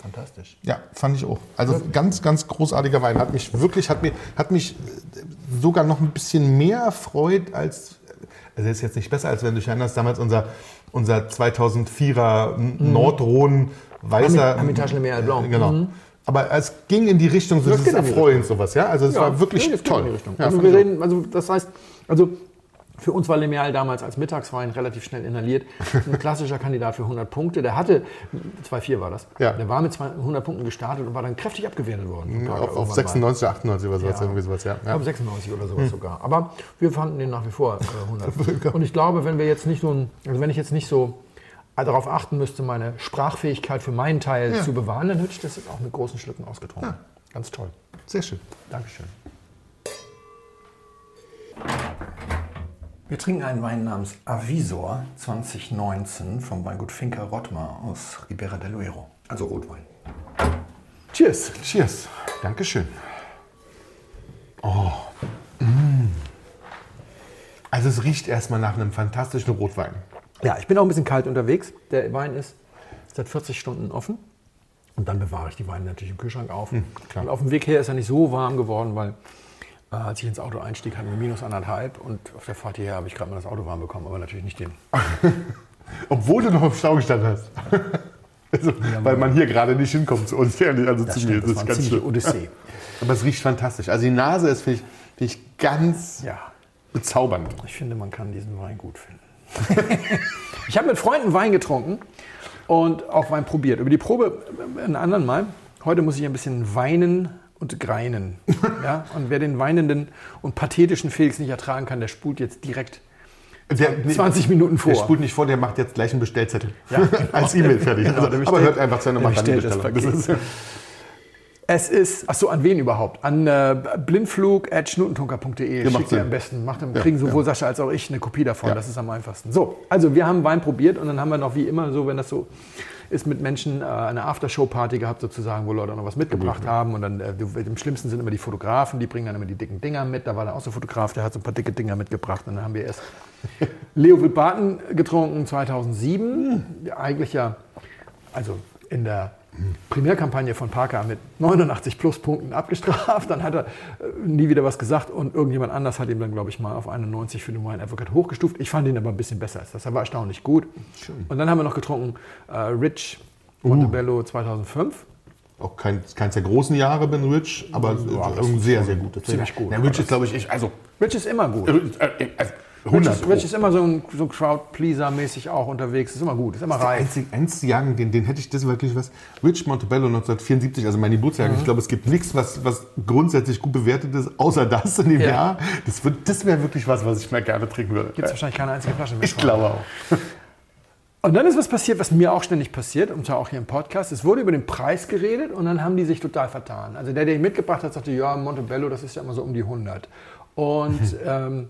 Fantastisch. ja, fand ich auch. Also ganz, ganz großartiger Wein. Hat mich wirklich, hat mir, hat mich äh, sogar noch ein bisschen mehr freut als, also er ist jetzt nicht besser, als wenn du erinnerst, damals unser, unser 2004er Nordrhon weißer. Hermitage Le Mer Blanc. Genau. Mhm. Aber es ging in die Richtung so Das dieses geht in die Erfreuen, sowas, ja. Also es Ja, war wirklich toll. Ja, also wir reden, also das heißt, also für uns war Lemeal damals als Mittagswein relativ schnell inhaliert. Ein klassischer Kandidat für 100 Punkte. Der hatte, 2,4 war das. Ja. Der war mit 100 Punkten gestartet und war dann kräftig abgewertet worden. auf, auf Irgendwann mal. 96, 98 oder sowas, Ja. irgendwie sowas, ja. Ja. glaube 96 oder sowas sogar. Aber wir fanden den nach wie vor äh, 100. Und ich glaube, wenn wir jetzt nicht so, ein- also wenn ich jetzt nicht so darauf achten müsste, meine Sprachfähigkeit für meinen Teil Ja. zu bewahren, dann hätte ich das jetzt auch mit großen Schlücken ausgetrunken. Ja. Ganz toll. Sehr schön. Dankeschön. Wir trinken einen Wein namens Avisor 2019 vom Weingut Finca Rottmar aus Ribera del Duero. Also Rotwein. Cheers! Cheers. Dankeschön. Oh. Mm. Also es riecht erstmal nach einem fantastischen Rotwein. Ja, ich bin auch ein bisschen kalt unterwegs. Der Wein ist seit 40 Stunden offen. Und dann bewahre ich die Weine natürlich im Kühlschrank auf. klar. und auf dem Weg her ist er nicht so warm geworden, weil äh, als ich ins Auto einstieg, hatten wir minus anderthalb. Und auf der Fahrt hierher habe ich gerade mal das Auto warm bekommen, aber natürlich nicht den. Obwohl du noch im Stau gestanden hast. Also, weil man hier gerade nicht hinkommt zu uns, ehrlich, also Das zu stimmt, mir. das war eine ziemliche Odyssee. Aber es riecht fantastisch. Also die Nase ist, finde ich, find ich, ganz Ja, bezaubernd. ich finde, man kann diesen Wein gut finden. ich habe mit Freunden Wein getrunken und auch Wein probiert. Über die Probe äh, einen anderen Mal. Heute muss ich ein bisschen weinen und greinen. Ja? Und wer den weinenden und pathetischen Felix nicht ertragen kann, der spult jetzt direkt Der, 20 Minuten vor. Der spult nicht vor, der macht jetzt gleich einen Bestellzettel. Ja. Als E-Mail fertig. Genau, also, der aber hört einfach seine bestellt das. Das ist, Es ist, ach so, an wen überhaupt? An äh, blindflug.schnutentunker.de. Schickt ihr am besten. Macht, dann kriegen sowohl Sascha als auch ich eine Kopie davon. Ja. Das ist am einfachsten. So, also wir haben Wein probiert und dann haben wir noch wie immer so, wenn das so ist, mit Menschen äh, eine Aftershow-Party gehabt sozusagen, wo Leute noch was mitgebracht haben. Und dann, äh, am schlimmsten sind immer die Fotografen, die bringen dann immer die dicken Dinger mit. Da war dann auch so ein Fotograf, der hat so ein paar dicke Dinger mitgebracht. Und dann haben wir erst Leo Wildbaten getrunken 2007. Ja, Eigentlich ja, also in der Primärkampagne von Parker mit 89 Pluspunkten abgestraft. Dann hat er äh, nie wieder was gesagt und irgendjemand anders hat ihm dann, glaube ich, mal auf 91 für den Wine Advocate hochgestuft. Ich fand ihn aber ein bisschen besser als das. Er war erstaunlich gut. Und dann haben wir noch getrunken äh, Rich Montebello 2005. auch kein, keins der großen Jahre Ben Rich, aber Ja, das ein sehr, sehr gutes. ziemlich gut. Ja, Rich ist, glaube ich, ich, also, Rich ist immer gut. äh, äh, also 100 ist, Rich ist immer so ein, so Crowd-Pleaser-mäßig auch unterwegs. Ist immer gut, ist immer Der reif. einzige, einzige Jahrgang, den, den hätte ich das wirklich was. Rich Montebello 1974, also mein Geburtsjahr. Mhm. Ich glaube, es gibt nichts, was, was grundsätzlich gut bewertet ist, außer das in dem Ja. Jahr. Das, wird- das wäre wirklich was, was ich mir gerne trinken würde. Gibt es wahrscheinlich keine einzige Flasche mehr. ich glaube auch. Und dann ist was passiert, was mir auch ständig passiert, und zwar auch hier im Podcast. Es wurde über den Preis geredet und dann haben die sich total vertan. Also der, der ihn mitgebracht hat, sagte, ja, Montebello, das ist ja immer so um die 100. Und ähm,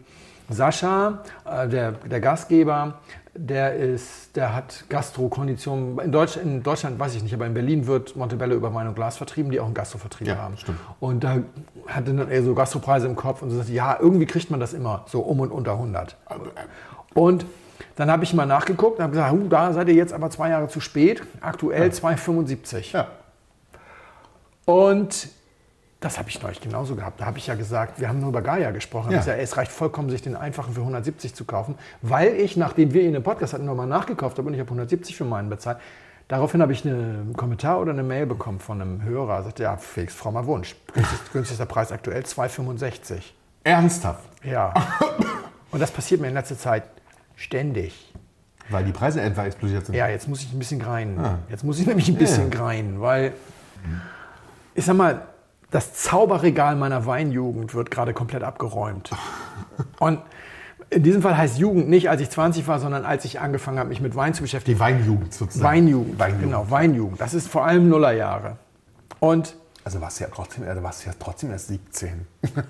Sascha, äh, der, der Gastgeber, der, ist, der hat Gastrokonditionen. In, Deutsch, in Deutschland weiß ich nicht, aber in Berlin wird Montebello über Wein und Glas vertrieben, die auch einen Gastrovertrieb Ja, haben. stimmt. Und da hatte dann eher so Gastropreise im Kopf und so sagte, ja, irgendwie kriegt man das immer so um und unter 100. Und dann habe ich mal nachgeguckt und habe gesagt, huh, da seid ihr jetzt aber zwei Jahre zu spät. Aktuell 2,75. Ja. Und das habe ich neulich genauso gehabt. Da habe ich ja gesagt, wir haben nur über Gaia gesprochen. Ja. Ja. Gesagt, es reicht vollkommen, sich den einfachen für 170 zu kaufen, weil ich, nachdem wir ihn im Podcast hatten, nochmal nachgekauft habe und ich habe 170 für meinen bezahlt. Daraufhin habe ich einen Kommentar oder eine Mail bekommen von einem Hörer. Er sagte, ja, Felix, frommer Wunsch. Günstigster, günstigster Preis aktuell 2,65. Ernsthaft. Ja. Und das passiert mir in letzter Zeit ständig. Weil die Preise etwa explodiert sind. Ja, jetzt muss ich ein bisschen greinen. Ah. Jetzt muss ich nämlich ein bisschen greinen, weil ich sag mal, das Zauberregal meiner Weinjugend wird gerade komplett abgeräumt. Und in diesem Fall heißt Jugend nicht, als ich 20 war, sondern als ich angefangen habe, mich mit Wein zu beschäftigen. Die Weinjugend sozusagen. Weinjugend, Weinjugend. genau, Weinjugend. Das ist vor allem Nullerjahre. Und Also warst du ja trotzdem, also warst ja trotzdem erst 17.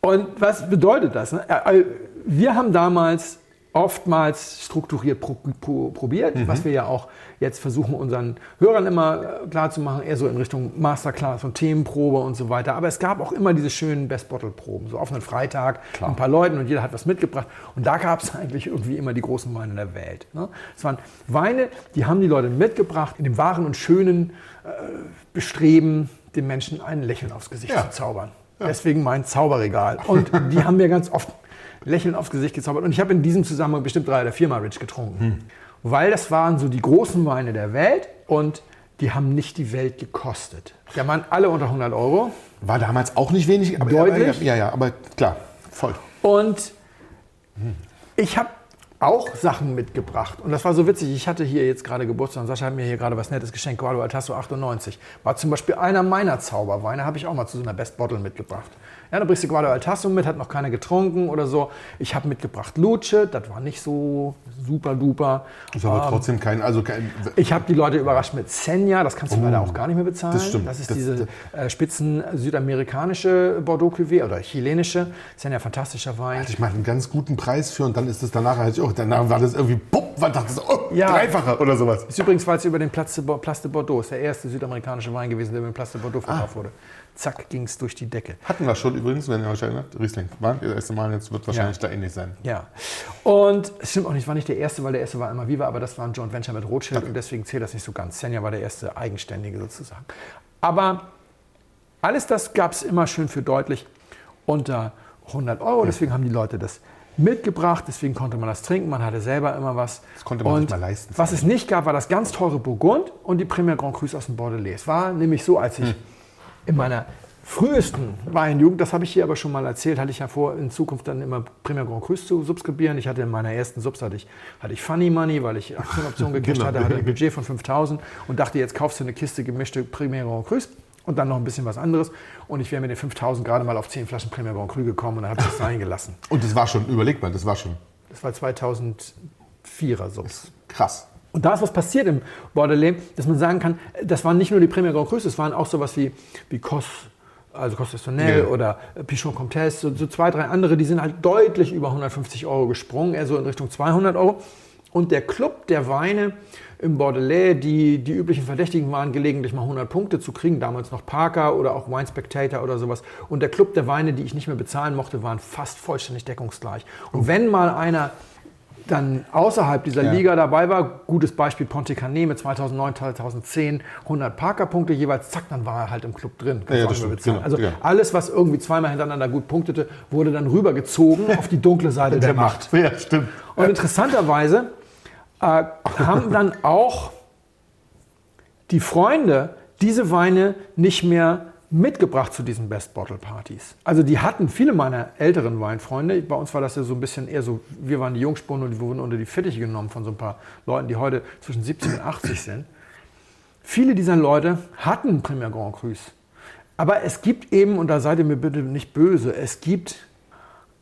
Und was bedeutet das? ne? Äh, Wir haben damals oftmals strukturiert pro, pro, probiert, Mhm. was wir ja auch jetzt versuchen, unseren Hörern immer äh, klarzumachen, eher so in Richtung Masterclass und Themenprobe und so weiter. Aber es gab auch immer diese schönen Best-Bottle-Proben, so auf einen Freitag, mit ein paar Leuten und jeder hat was mitgebracht. Und da gab es eigentlich irgendwie immer die großen Weine der Welt. Ne? Es waren Weine, die haben die Leute mitgebracht, in dem wahren und schönen äh, Bestreben, den Menschen ein Lächeln aufs Gesicht Ja. zu zaubern. Deswegen mein Zauberregal. Und die haben mir ganz oft Lächeln aufs Gesicht gezaubert. Und ich habe in diesem Zusammenhang bestimmt drei oder viermal Rich getrunken. Weil das waren so die großen Weine der Welt und die haben nicht die Welt gekostet. Die waren alle unter 100 Euro. War damals auch nicht wenig, aber Deutlich? Ja, ja, aber klar, voll. Und ich habe auch Sachen mitgebracht. Und das war so witzig. Ich hatte hier jetzt gerade Geburtstag und Sascha hat mir hier gerade was Nettes geschenkt. Guado Altasso 98. War zum Beispiel einer meiner Zauberweine, habe ich auch mal zu so einer Best Bottle mitgebracht. Ja, da bringst du Guado Altasso mit, hat noch keiner getrunken oder so. Ich habe mitgebracht Luce, das war nicht so super duper. Ist aber trotzdem kein, also kein. Ich habe die Leute überrascht mit Senja, das kannst du leider auch gar nicht mehr bezahlen. Oh. das stimmt. Das ist Das- diese äh, spitzen südamerikanische Bordeaux Cuvée oder chilenische. Senja, fantastischer Wein. Hatte ich mal einen ganz guten Preis für und dann ist es danach halt auch, danach war das irgendwie, pupp, war das, oh, Ja. dreifache oder sowas. Ist übrigens, weil es über den Place de, Bordeaux ist der erste südamerikanische Wein gewesen, der über den Place de Bordeaux Ah. verkauft wurde. Zack, ging es durch die Decke. Hatten wir schon übrigens, wenn ihr euch erinnert, Riesling. War das erste Mal, jetzt wird wahrscheinlich da ähnlich sein. Ja. Und es stimmt auch nicht, war nicht der erste, weil der erste war immer Viva, aber das war ein Joint Venture mit Rothschild und deswegen zählt das nicht so ganz. Senja war der erste eigenständige sozusagen. Aber alles das gab es immer schön für deutlich unter 100 Euro. Deswegen haben die Leute das mitgebracht, deswegen konnte man das trinken, man hatte selber immer was. Das konnte man und sich mal leisten. Was es nicht gab, war das ganz teure Burgund und die Premier Grand Cru aus dem Bordelais. Es war nämlich so, als ich Hm. In meiner frühesten Weinjugend, das habe ich hier aber schon mal erzählt, hatte ich ja vor, in Zukunft dann immer Premier Grand Cru zu subskribieren. Ich hatte in meiner ersten Subs hatte ich, hatte ich Funny Money, weil ich Aktienoptionen gecasht Genau. hatte, hatte ein Budget von 5000 und dachte, jetzt kaufst du eine Kiste gemischte Premier Grand Cru und dann noch ein bisschen was anderes. Und ich wäre mit den 5000 gerade mal auf 10 Flaschen Premier Grand Cru gekommen und dann habe ich das sein gelassen. Und das war schon, überleg mal, das war schon Das war 2004er Subs. krass. Und da ist was passiert im Bordelais, dass man sagen kann, das waren nicht nur die Premier Grand Crus, es waren auch sowas wie, wie Cos, also Cos Estonnel Ja. oder Pichon Comtesse, so, so zwei, drei andere, die sind halt deutlich über 150 Euro gesprungen, eher so in Richtung 200 Euro. Und der Club der Weine im Bordelais, die, die üblichen Verdächtigen waren, gelegentlich mal 100 Punkte zu kriegen, damals noch Parker oder auch Wine Spectator oder sowas. Und der Club der Weine, die ich nicht mehr bezahlen mochte, waren fast vollständig deckungsgleich. Und wenn mal einer dann außerhalb dieser Ja. Liga dabei war, gutes Beispiel Ponte Canet mit 2009, 2010 100 Parker-Punkte jeweils, zack, dann war er halt im Club drin. Ja, ja, stimmt, genau, also ja. alles, was irgendwie zweimal hintereinander gut punktete, wurde dann rübergezogen auf die dunkle Seite der, Macht. Ja, stimmt. Und interessanterweise äh, haben dann auch die Freunde diese Weine nicht mehr mitgebracht zu diesen Best Bottle Partys. Also die hatten viele meiner älteren Weinfreunde. Bei uns war das ja so ein bisschen eher so, wir waren die Jungspunde und die wurden unter die Fittiche genommen von so ein paar Leuten, die heute zwischen 70 und 80 sind. Viele dieser Leute hatten Premier Grand Crus. Aber es gibt eben, und da seid ihr mir bitte nicht böse, es gibt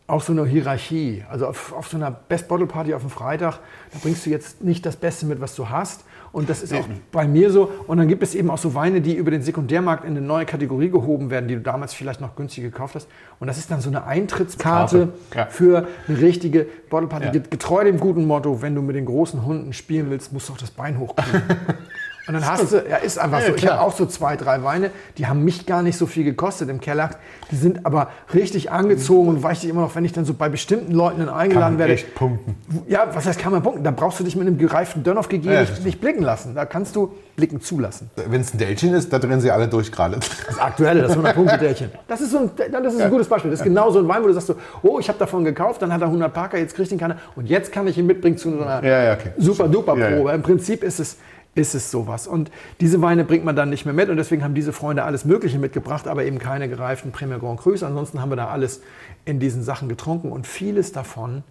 auch so eine Hierarchie. Also auf, auf so einer Best Bottle Party auf dem Freitag, da bringst du jetzt nicht das Beste mit, was du hast. Und das ist auch bei mir so. Und dann gibt es eben auch so Weine, die über den Sekundärmarkt in eine neue Kategorie gehoben werden, die du damals vielleicht noch günstig gekauft hast. Und das ist dann so eine Eintrittskarte Karte, ja. für eine richtige Bottle Party. Ja. Get- Getreu dem guten Motto, wenn du mit den großen Hunden spielen willst, musst du auch das Bein hochkriegen. Und dann hast du, ja, ist einfach Ja, so. Ich klar. habe auch so zwei, drei Weine, die haben mich gar nicht so viel gekostet im Keller. Die sind aber richtig angezogen und weiß ich immer noch, wenn ich dann so bei bestimmten Leuten dann eingeladen werde. echt punkten. Ja, was heißt kann man punkten? Da brauchst du dich mit einem gereiften Dönhoff gegeben Ja, nicht, blicken lassen. Da kannst du blicken zulassen. Wenn es ein Dälchen ist, da drehen sie alle durch gerade. Das aktuelle, das 100-Punkte-Därchen. Das ist, so ein, das ist ein gutes Beispiel. Das ist genau so ein Wein, wo du sagst so, oh, ich habe davon gekauft, dann hat er 100 Parker, jetzt kriegt ihn keiner und jetzt kann ich ihn mitbringen zu einer Ja, ja, okay. super-duper-Probe. Ja, ja. Im Prinzip ist es, ist es sowas. Und diese Weine bringt man dann nicht mehr mit und deswegen haben diese Freunde alles Mögliche mitgebracht, aber eben keine gereiften Premier Grand Crus. Ansonsten haben wir da alles in diesen Sachen getrunken und vieles davon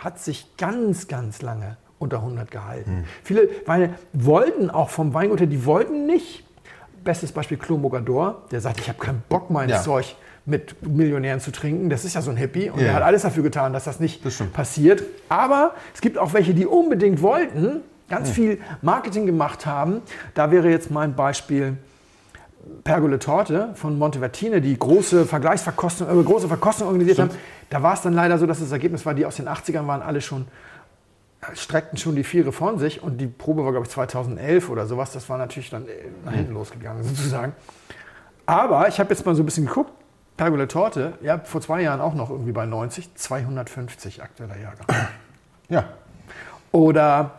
hat sich ganz, ganz lange unter 100 gehalten. Hm. Viele Weine wollten auch vom Weingut her, die wollten nicht. Bestes Beispiel Clos Mogador, der sagt, ich habe keinen Bock, mein Ja. Zeug mit Millionären zu trinken. Das ist ja so ein Hippie und Ja. der hat alles dafür getan, dass das nicht Das passiert. Aber es gibt auch welche, die unbedingt wollten, ganz viel Marketing gemacht haben. Da wäre jetzt mein Beispiel Pergole Torte von Montevertine, die große Vergleichsverkostung, äh, große Verkostung organisiert haben. Da war es dann leider so, dass das Ergebnis war, die aus den 80ern waren alle schon, äh, streckten schon die Viere von sich und die Probe war, glaube ich, 2011 oder sowas. Das war natürlich dann äh, nach hinten losgegangen, sozusagen. Aber ich habe jetzt mal so ein bisschen geguckt. Pergole Torte, ja, vor zwei Jahren auch noch irgendwie bei 90, 250 aktueller Jahrgang. Ja. Oder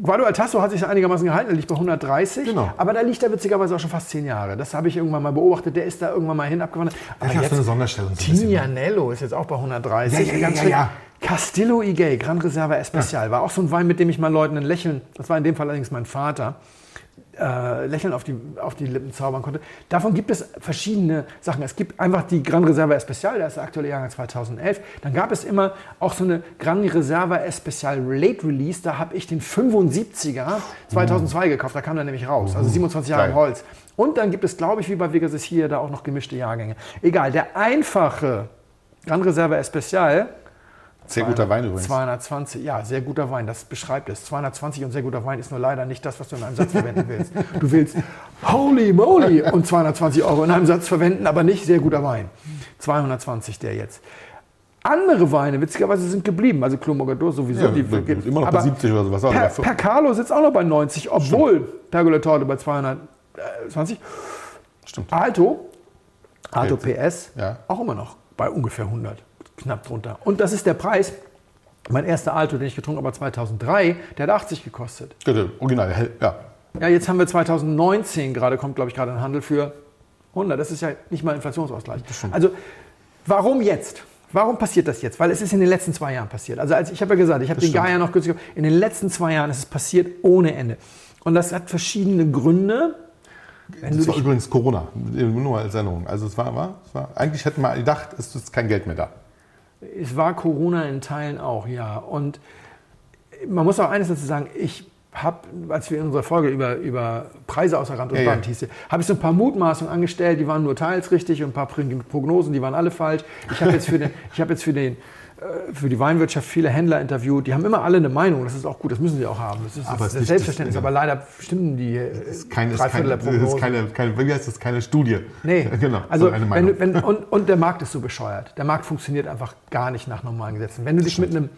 Guado Altasso hat sich einigermaßen gehalten, er liegt bei 130. Genau. Aber da liegt er witzigerweise auch schon fast zehn Jahre. Das habe ich irgendwann mal beobachtet. Der ist da irgendwann mal hin abgewandert. Aber so eine Sonderstellung. bisschen. Tignanello ist jetzt auch bei 130. Ja, ja, ja, Ganz ja, schön. ja. Castillo Igay, Gran Reserva Especial, war auch so ein Wein, mit dem ich mal Leuten ein Lächeln, das war in dem Fall allerdings mein Vater, äh, Lächeln auf die, auf die Lippen zaubern konnte. Davon gibt es verschiedene Sachen. Es gibt einfach die Gran Reserva Especial, der ist der aktuelle Jahrgang 2011. Dann gab es immer auch so eine Gran Reserva Especial Late Release, da habe ich den 75er 2002 gekauft, da kam der nämlich raus, also 27 Jahre Geil. Holz. Und dann gibt es, glaube ich, wie bei Vegas hier, da auch noch gemischte Jahrgänge. Egal, der einfache Gran Reserva Especial Sehr guter Wein übrigens. 220, ja, sehr guter Wein, das beschreibt es. 220 und sehr guter Wein ist nur leider nicht das, was du in einem Satz verwenden willst. Du willst holy moly und 220 Euro in einem Satz verwenden, aber nicht sehr guter Wein. 220 der jetzt. Andere Weine, witzigerweise, sind geblieben. Also Clos Mogador sowieso. Ja, die, immer noch bei aber 70 oder sowas. Per, Percalo sitzt auch noch bei 90, obwohl Pergola Torte bei 220. Stimmt. Alto, Alto PS, Ja. auch immer noch bei ungefähr 100, knapp drunter. Und das ist der Preis. Mein erster Alto, den ich getrunken habe, war 2003, der hat 80 gekostet. Bitte, original, hell, ja. Ja, jetzt haben wir 2019 gerade, kommt glaube ich gerade ein Handel für 100. Das ist ja nicht mal Inflationsausgleich. Also warum jetzt? Warum passiert das jetzt? Weil es ist in den letzten zwei Jahren passiert. Also als, ich habe ja gesagt, ich habe den. Gaia noch kürzlich gekauft. In den letzten zwei Jahren ist es passiert ohne Ende. Und das hat verschiedene Gründe. Wenn Das war übrigens Corona, nur als Erinnerung. Also es war, war, es war eigentlich hätten wir gedacht, es ist kein Geld mehr da. Es war Corona in Teilen auch, ja. Und man muss auch eines dazu sagen, ich habe, als wir in unserer Folge über, über Preise außer Rand und Ja, ja. Band hieß, habe ich so ein paar Mutmaßungen angestellt, die waren nur teils richtig und ein paar Progn- Prognosen, die waren alle falsch. Ich habe jetzt für den, ich habe jetzt für den für die Weinwirtschaft viele Händler interviewt, die haben immer alle eine Meinung, das ist auch gut, das müssen sie auch haben. Das ist, Aber das ist ist Selbstverständnis, nicht- aber leider stimmen die äh, ist keine, ist drei keine, Viertel der das ist Prognosen. keine, keine, wie heißt das, keine Studie. Nee, genau. also so eine wenn, Meinung. du- wenn, und, und der Markt ist so bescheuert. Der Markt funktioniert einfach gar nicht nach normalen Gesetzen. Wenn du dich mit einem,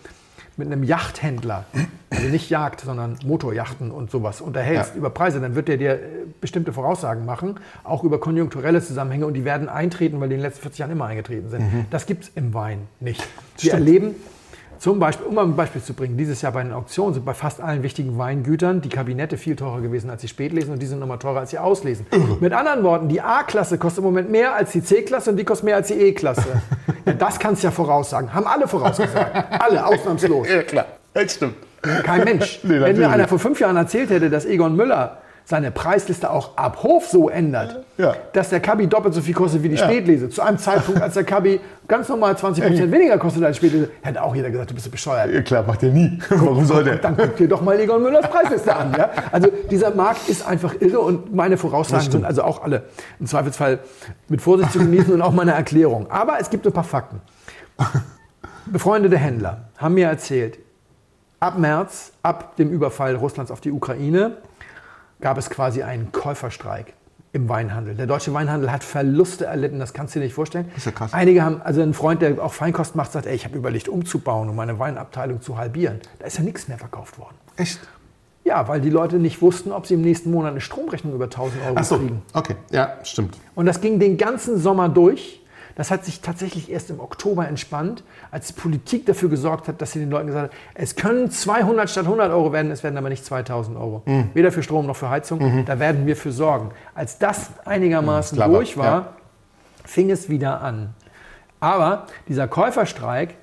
mit einem Yachthändler, also nicht Jagd, sondern Motorjachten und sowas unterhältst Ja. über Preise, dann wird der dir äh, bestimmte Voraussagen machen, auch über konjunkturelle Zusammenhänge und die werden eintreten, weil die in den letzten 40 Jahren immer eingetreten sind. Das gibt es im Wein nicht. Wir Stimmt. erleben zum Beispiel, um mal ein Beispiel zu bringen, dieses Jahr bei den Auktionen sind bei fast allen wichtigen Weingütern die Kabinette viel teurer gewesen als die Spätlesen und die sind nochmal teurer als die Auslesen. Mit anderen Worten, die A-Klasse kostet im Moment mehr als die C-Klasse und die kostet mehr als die E-Klasse. ja, das kannst du ja voraussagen. Haben alle vorausgesagt. Alle, ausnahmslos. ja, klar. Das stimmt. Kein Mensch. Nee, Wenn mir einer vor fünf Jahren erzählt hätte, dass Egon Müller seine Preisliste auch ab Hof so ändert, Ja. dass der Kabi doppelt so viel kostet wie die Ja. Spätlese, zu einem Zeitpunkt, als der Kabi ganz normal 20% weniger kostet als die Spätlese, hätte auch jeder gesagt, du bist bescheuert. Ja, klar, macht er nie. Warum soll der? Dann guck dir doch mal Egon Müllers Preisliste an. Ja? Also dieser Markt ist einfach irre und meine Voraussagen sind also auch alle im Zweifelsfall mit Vorsicht zu genießen und auch meine Erklärung. Aber es gibt ein paar Fakten. Befreundete Händler haben mir erzählt, ab März, ab dem Überfall Russlands auf die Ukraine, gab es quasi einen Käuferstreik im Weinhandel. Der deutsche Weinhandel hat Verluste erlitten, das kannst du dir nicht vorstellen. ist ja krass. Einige haben, also ein Freund, der auch Feinkost macht, sagt, ey, ich habe überlegt, umzubauen, um meine Weinabteilung zu halbieren. Da ist ja nichts mehr verkauft worden. Echt? Ja, weil die Leute nicht wussten, ob sie im nächsten Monat eine Stromrechnung über 1000 Euro Ach so, kriegen. okay. Ja, stimmt. Und das ging den ganzen Sommer durch. Das hat sich tatsächlich erst im Oktober entspannt, als die Politik dafür gesorgt hat, dass sie den Leuten gesagt hat, es können 200 statt 100 Euro werden, es werden aber nicht 2000 Euro. Mhm. Weder für Strom noch für Heizung, da werden wir für sorgen. Als das einigermaßen Mhm, durch war, ja. fing es wieder an. Aber dieser Käuferstreik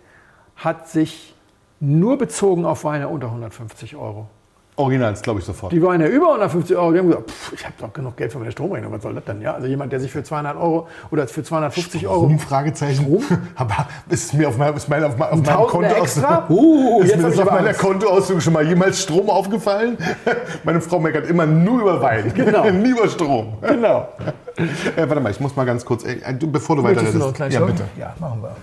hat sich nur bezogen auf Weine unter 150 Euro. Original, das glaube ich sofort. Die waren ja über 150 Euro. Die haben gesagt, pff, ich habe doch genug Geld für meine Stromrechnung. Was soll das denn? Ja, also jemand, der sich für 200 Euro oder für 250 Euro Warum? Fragezeichen. Aber ist mir auf, mein, ist mein, auf, mein, auf meinem Konto aus? Uh, ist jetzt mir das ich auf meiner. Kontoauszug schon mal jemals Strom aufgefallen? Meine Frau meckert immer nur über Wein. Genau. Nie über Strom. Genau. Äh, warte mal, ich muss mal ganz kurz, äh, bevor du weiterredest. Ja, bitte. Ja, machen wir.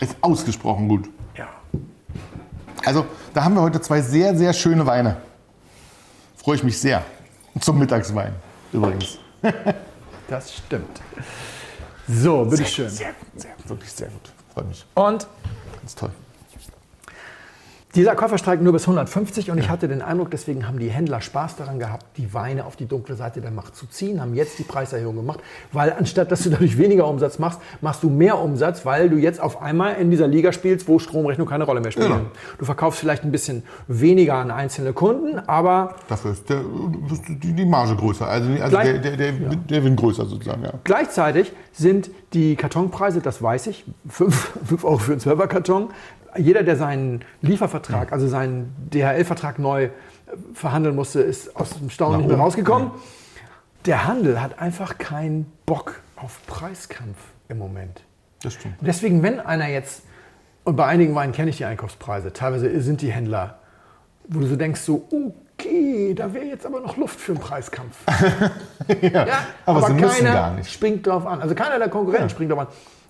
Ist ausgesprochen gut. Ja. Also, da haben wir heute zwei sehr, sehr schöne Weine. Freue ich mich sehr. Zum Mittagswein übrigens. Das stimmt. So, bitteschön. Sehr, sehr, wirklich sehr gut. Freue mich. Und Ganz toll. Dieser Käuferstreik nur bis 150 und ich hatte den Eindruck, deswegen haben die Händler Spaß daran gehabt, die Weine auf die dunkle Seite der Macht zu ziehen, haben jetzt die Preiserhöhung gemacht, weil anstatt dass du dadurch weniger Umsatz machst, machst du mehr Umsatz, weil du jetzt auf einmal in dieser Liga spielst, wo Stromrechnung keine Rolle mehr spielt. Genau. Du verkaufst vielleicht ein bisschen weniger an einzelne Kunden, aber Dafür ist der, die, Marge größer. Also, also der, der, der, der Gewinn größer sozusagen, ja. Gleichzeitig sind die Kartonpreise, das weiß ich, 5 Euro für einen 12er Karton. Jeder, der seinen Liefervertrag, also seinen DHL-Vertrag neu äh, verhandeln musste, ist aus dem Staunen nicht mehr rausgekommen. Der Handel hat einfach keinen Bock auf Preiskampf im Moment. Das stimmt. Deswegen, wenn einer jetzt, und bei einigen Weinen kenne ich die Einkaufspreise, teilweise sind die Händler, wo du so denkst, so, okay, da wäre jetzt aber noch Luft für einen Preiskampf. ja, Ja, aber, müssen keiner gar nicht. springt drauf an. Also keiner der Konkurrenten springt drauf an.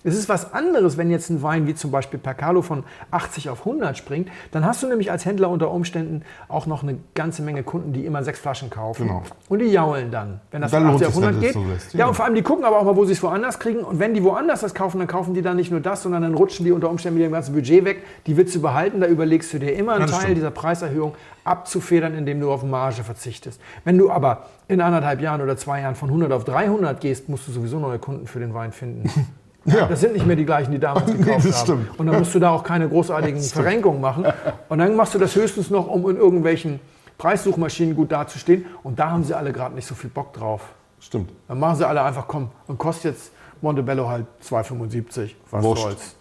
Es ist was anderes, wenn jetzt ein Wein wie zum Beispiel Percalo von 80 auf 100 springt. Dann hast du nämlich als Händler unter Umständen auch noch eine ganze Menge Kunden, die immer sechs Flaschen kaufen. Genau. Und die jaulen dann, wenn das Dann von lohnt 80 auf sich's, 100 wenn geht. so. Ja, Ja. und vor allem die gucken aber auch mal, wo sie es woanders kriegen. Und wenn die woanders das kaufen, dann kaufen die dann nicht nur das, sondern dann rutschen die unter Umständen mit dem ganzen Budget weg. Die willst du behalten, da überlegst du dir immer einen Teil dieser Preiserhöhung abzufedern, indem du auf Marge verzichtest. Wenn du aber in anderthalb Jahren oder zwei Jahren von 100 auf 300 gehst, musst du sowieso neue Kunden für den Wein finden. Ja. Das sind nicht mehr die gleichen, die damals Nee, gekauft das haben. stimmt. Und dann musst du da auch keine großartigen Verrenkungen machen. Und dann machst du das höchstens noch, um in irgendwelchen Preissuchmaschinen gut dazustehen. Und da haben sie alle gerade nicht so viel Bock drauf. Stimmt. Dann machen sie alle einfach, komm, und kostet jetzt Montebello halt 2,75. Was Wurscht. soll's.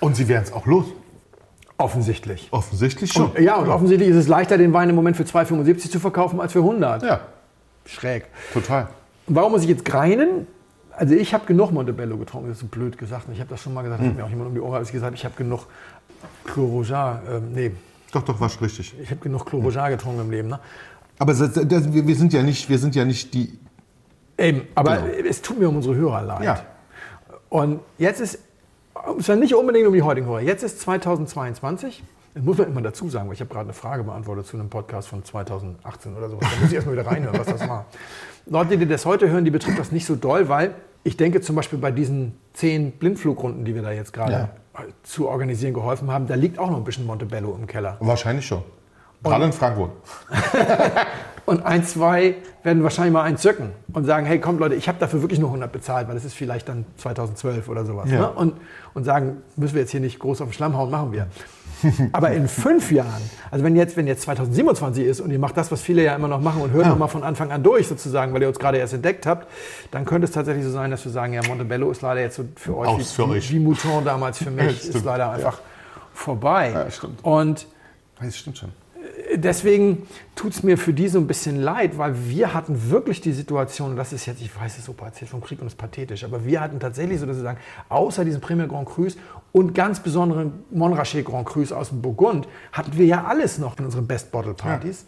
Und sie werden es auch los. Offensichtlich. Offensichtlich schon. Und, ja, und offensichtlich ist es leichter, den Wein im Moment für 2,75 zu verkaufen als für 100. Ja, Schräg. total. Warum muss ich jetzt greinen? Also ich habe genug Montebello getrunken, das ist so blöd gesagt. Ich habe das schon mal gesagt, hat mir auch jemand um die Ohren als ich gesagt, ich habe genug Clos Rougeat, ähm, nee, Doch, doch, war schon richtig. ich habe genug Clos Rougeat getrunken im Leben. Ne? Aber das, das, wir, sind ja nicht, wir sind ja nicht die. Eben, aber Genau. es tut mir um unsere Hörer leid. Ja. Und jetzt ist, es war nicht unbedingt um die heutigen Hörer, jetzt ist 2022. Das muss man immer dazu sagen, weil ich habe gerade eine Frage beantwortet zu einem Podcast von 2018 oder so. Da muss ich erstmal wieder reinhören, was das war. Leute, die das heute hören, die betrifft das nicht so doll, weil ich denke zum Beispiel bei diesen zehn Blindflugrunden, die wir da jetzt gerade Ja. zu organisieren geholfen haben, da liegt auch noch ein bisschen Montebello im Keller. Wahrscheinlich schon. Gerade in Frankfurt. Und ein, zwei werden wahrscheinlich mal einen zücken und sagen, hey, kommt Leute, ich habe dafür wirklich nur 100 bezahlt, weil das ist vielleicht dann 2012 oder sowas. Ja. Ne? Und, und sagen, müssen wir jetzt hier nicht groß auf den Schlamm hauen, machen wir. Aber in fünf Jahren, also wenn jetzt, wenn jetzt 2027 ist und ihr macht das, was viele ja immer noch machen und hört noch mal von Anfang an durch sozusagen, weil ihr uns gerade erst entdeckt habt, dann könnte es tatsächlich so sein, dass wir sagen, ja, Montebello ist leider jetzt so für euch, Aus wie, für euch. wie Mouton damals für Ja, mich, ist leider einfach vorbei. Ja, stimmt. Und Das stimmt schon. deswegen tut es mir für die so ein bisschen leid, weil wir hatten wirklich die Situation, und das ist jetzt, ich weiß, es ist super erzählt vom Krieg und es ist pathetisch, aber wir hatten tatsächlich so, dass wir sagen, außer diesen Premier Grand Crus und ganz besonderen Montrachet Grand Crus aus dem Burgund, hatten wir ja alles noch in unseren Best Bottle Partys.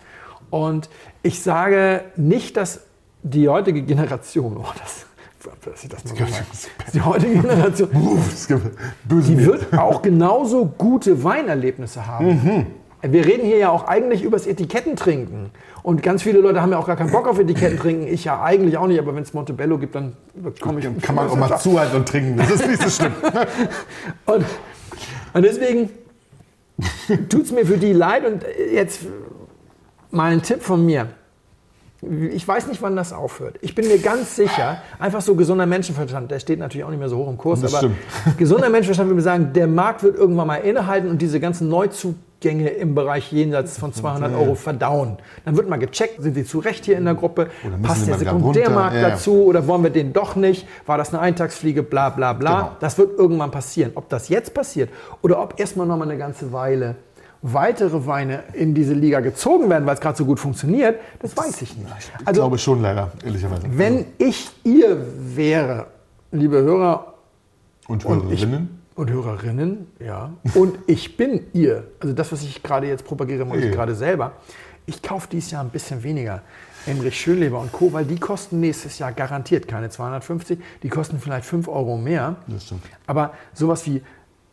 Und ich sage nicht, dass die heutige Generation, oh, das, dass ich das mal so die heutige Generation, die wird auch genauso gute Weinerlebnisse haben. Wir reden hier ja auch eigentlich übers Etikettentrinken. Und ganz viele Leute haben ja auch gar keinen Bock auf Etikettentrinken. Ich ja eigentlich auch nicht, aber wenn es Montebello gibt, dann komme ich. Kann man auch mal zuhalten und trinken. Das ist nicht so schlimm. Und, und deswegen tut es mir für die leid. Und jetzt mal ein Tipp von mir. Ich weiß nicht, wann das aufhört. Ich bin mir ganz sicher, einfach so gesunder Menschenverstand, der steht natürlich auch nicht mehr so hoch im Kurs, Das aber stimmt. gesunder Menschenverstand würde mir sagen, der Markt wird irgendwann mal innehalten und diese ganzen Neuzugänge im Bereich jenseits von 200 Euro verdauen. Dann wird mal gecheckt, sind sie zu Recht hier in der Gruppe, Oder müssen passt der Sekundärmarkt? Ja, ja. dazu oder wollen wir den doch nicht, war das eine Eintagsfliege, bla bla bla. Genau. Das wird irgendwann passieren. Ob das jetzt passiert oder ob erstmal noch mal eine ganze Weile weitere Weine in diese Liga gezogen werden, weil es gerade so gut funktioniert, das weiß ich nicht. Ich Also glaube schon leider, ehrlicherweise. wenn ich ihr wäre, liebe Hörer Und und ich Hörerinnen? Und Hörerinnen, ja, und ich bin ihr, also das, was ich gerade jetzt propagiere, mache ich gerade selber. Ich kaufe dieses Jahr ein bisschen weniger Emrich Schönleber und Co., weil die kosten nächstes Jahr garantiert keine 250, die kosten vielleicht 5 Euro mehr. Das stimmt. Aber sowas wie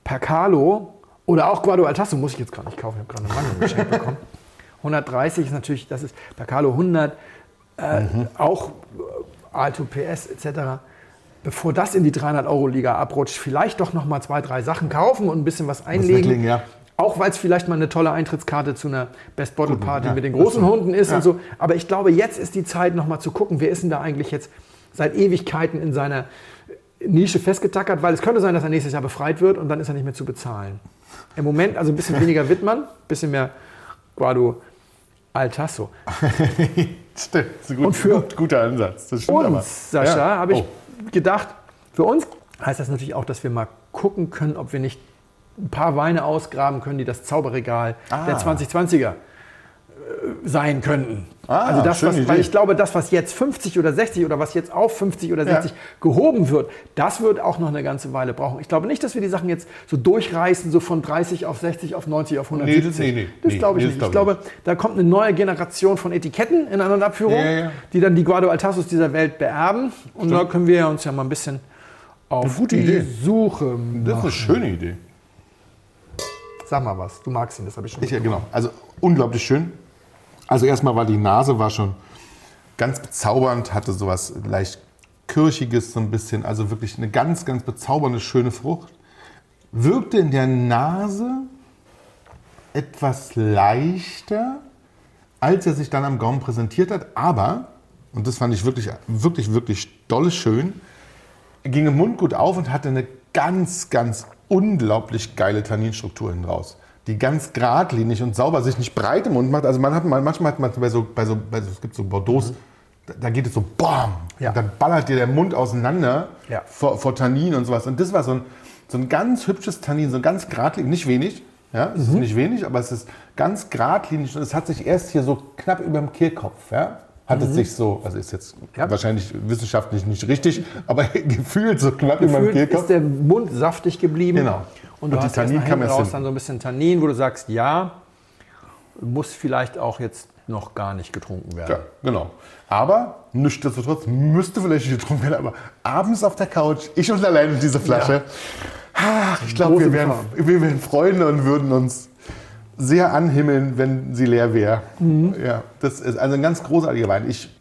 Percalo oder auch Guado Altasso muss ich jetzt gerade nicht kaufen, ich habe gerade eine Mangel geschenkt bekommen. 130 ist natürlich, das ist Percalo 100, äh, auch äh, Alto PS etc. Bevor das in die 300 Euro Liga abrutscht, vielleicht doch noch mal zwei, drei Sachen kaufen und ein bisschen was einlegen. ja. Auch weil es vielleicht mal eine tolle Eintrittskarte zu einer Best Bottle Party ja, mit den großen stimmt. Hunden ist Ja. und so. Aber ich glaube, jetzt ist die Zeit, nochmal zu gucken, wer ist denn da eigentlich jetzt seit Ewigkeiten in seiner Nische festgetackert, weil es könnte sein, dass er nächstes Jahr befreit wird und dann ist er nicht mehr zu bezahlen. Im Moment also ein bisschen weniger Wittmann, ein bisschen mehr Guado Altasso. Stimmt, das ist ein gut, guter Ansatz. Das stimmt aber. uns, Sascha, Ja. habe ich Oh. Gedacht, für uns heißt das natürlich auch, dass wir mal gucken können, ob wir nicht ein paar Weine ausgraben können, die das Zauberregal Ah. der 2020er äh, sein könnten. Ah, also das, was, weil ich glaube, das, was jetzt 50 oder 60 oder was jetzt auf 50 oder Ja. 60 gehoben wird, das wird auch noch eine ganze Weile brauchen. Ich glaube nicht, dass wir die Sachen jetzt so durchreißen, so von 30 auf 60, auf 90, auf 170. das- nee, nee, das nee, glaube ich nee, nicht. Ich glaube da kommt eine neue Generation von Etiketten in anderen Abführungen, Ja, ja. die dann die Guado Altassos dieser Welt beerben. Und da können wir uns ja mal ein bisschen auf die Idee. Suche Das ist machen. eine schöne Idee. Sag mal was, du magst ihn, das habe ich schon. Ich, ja, genau. Also unglaublich schön. Also erstmal war die Nase war schon ganz bezaubernd, hatte sowas leicht kirchiges so ein bisschen, also wirklich eine ganz, ganz bezaubernde, schöne Frucht. Wirkte in der Nase etwas leichter, als er sich dann am Gaumen präsentiert hat, aber, und das fand ich wirklich, wirklich, wirklich dolle schön, ging im Mund gut auf und hatte eine ganz, ganz unglaublich geile Tanninstruktur hinten raus. Die ganz geradlinig und sauber sich nicht breit im Mund macht. Also man hat mal, manchmal hat man bei so, bei so, bei so es gibt so Bordeaux, da, da geht es so BAM! Ja. Und dann ballert dir der Mund auseinander Ja. vor, vor Tannin und sowas. Und das war so ein, so ein ganz hübsches Tannin, so ein ganz geradlinig, nicht wenig. Ja, es ist nicht wenig, aber es ist ganz geradlinig und es hat sich erst hier so knapp über dem Kehlkopf, ja, hat es sich so, also ist jetzt Ja. wahrscheinlich wissenschaftlich nicht richtig, aber gefühlt so knapp über dem Gefühlt Kehlkopf. ist der Mund saftig geblieben. Genau. Und du Und die hast erst Tannin raus dann so ein bisschen Tannin, wo du sagst, ja, muss vielleicht auch jetzt noch gar nicht getrunken werden. Ja, genau. Aber nichtsdestotrotz müsste vielleicht nicht getrunken werden, aber abends auf der Couch, ich und allein in diese Flasche. Ah, ich glaube, wir wären, wir wären Freunde und würden uns sehr anhimmeln, wenn sie leer wäre. Mhm. Ja, das ist also ein ganz großartiger Wein. Ich,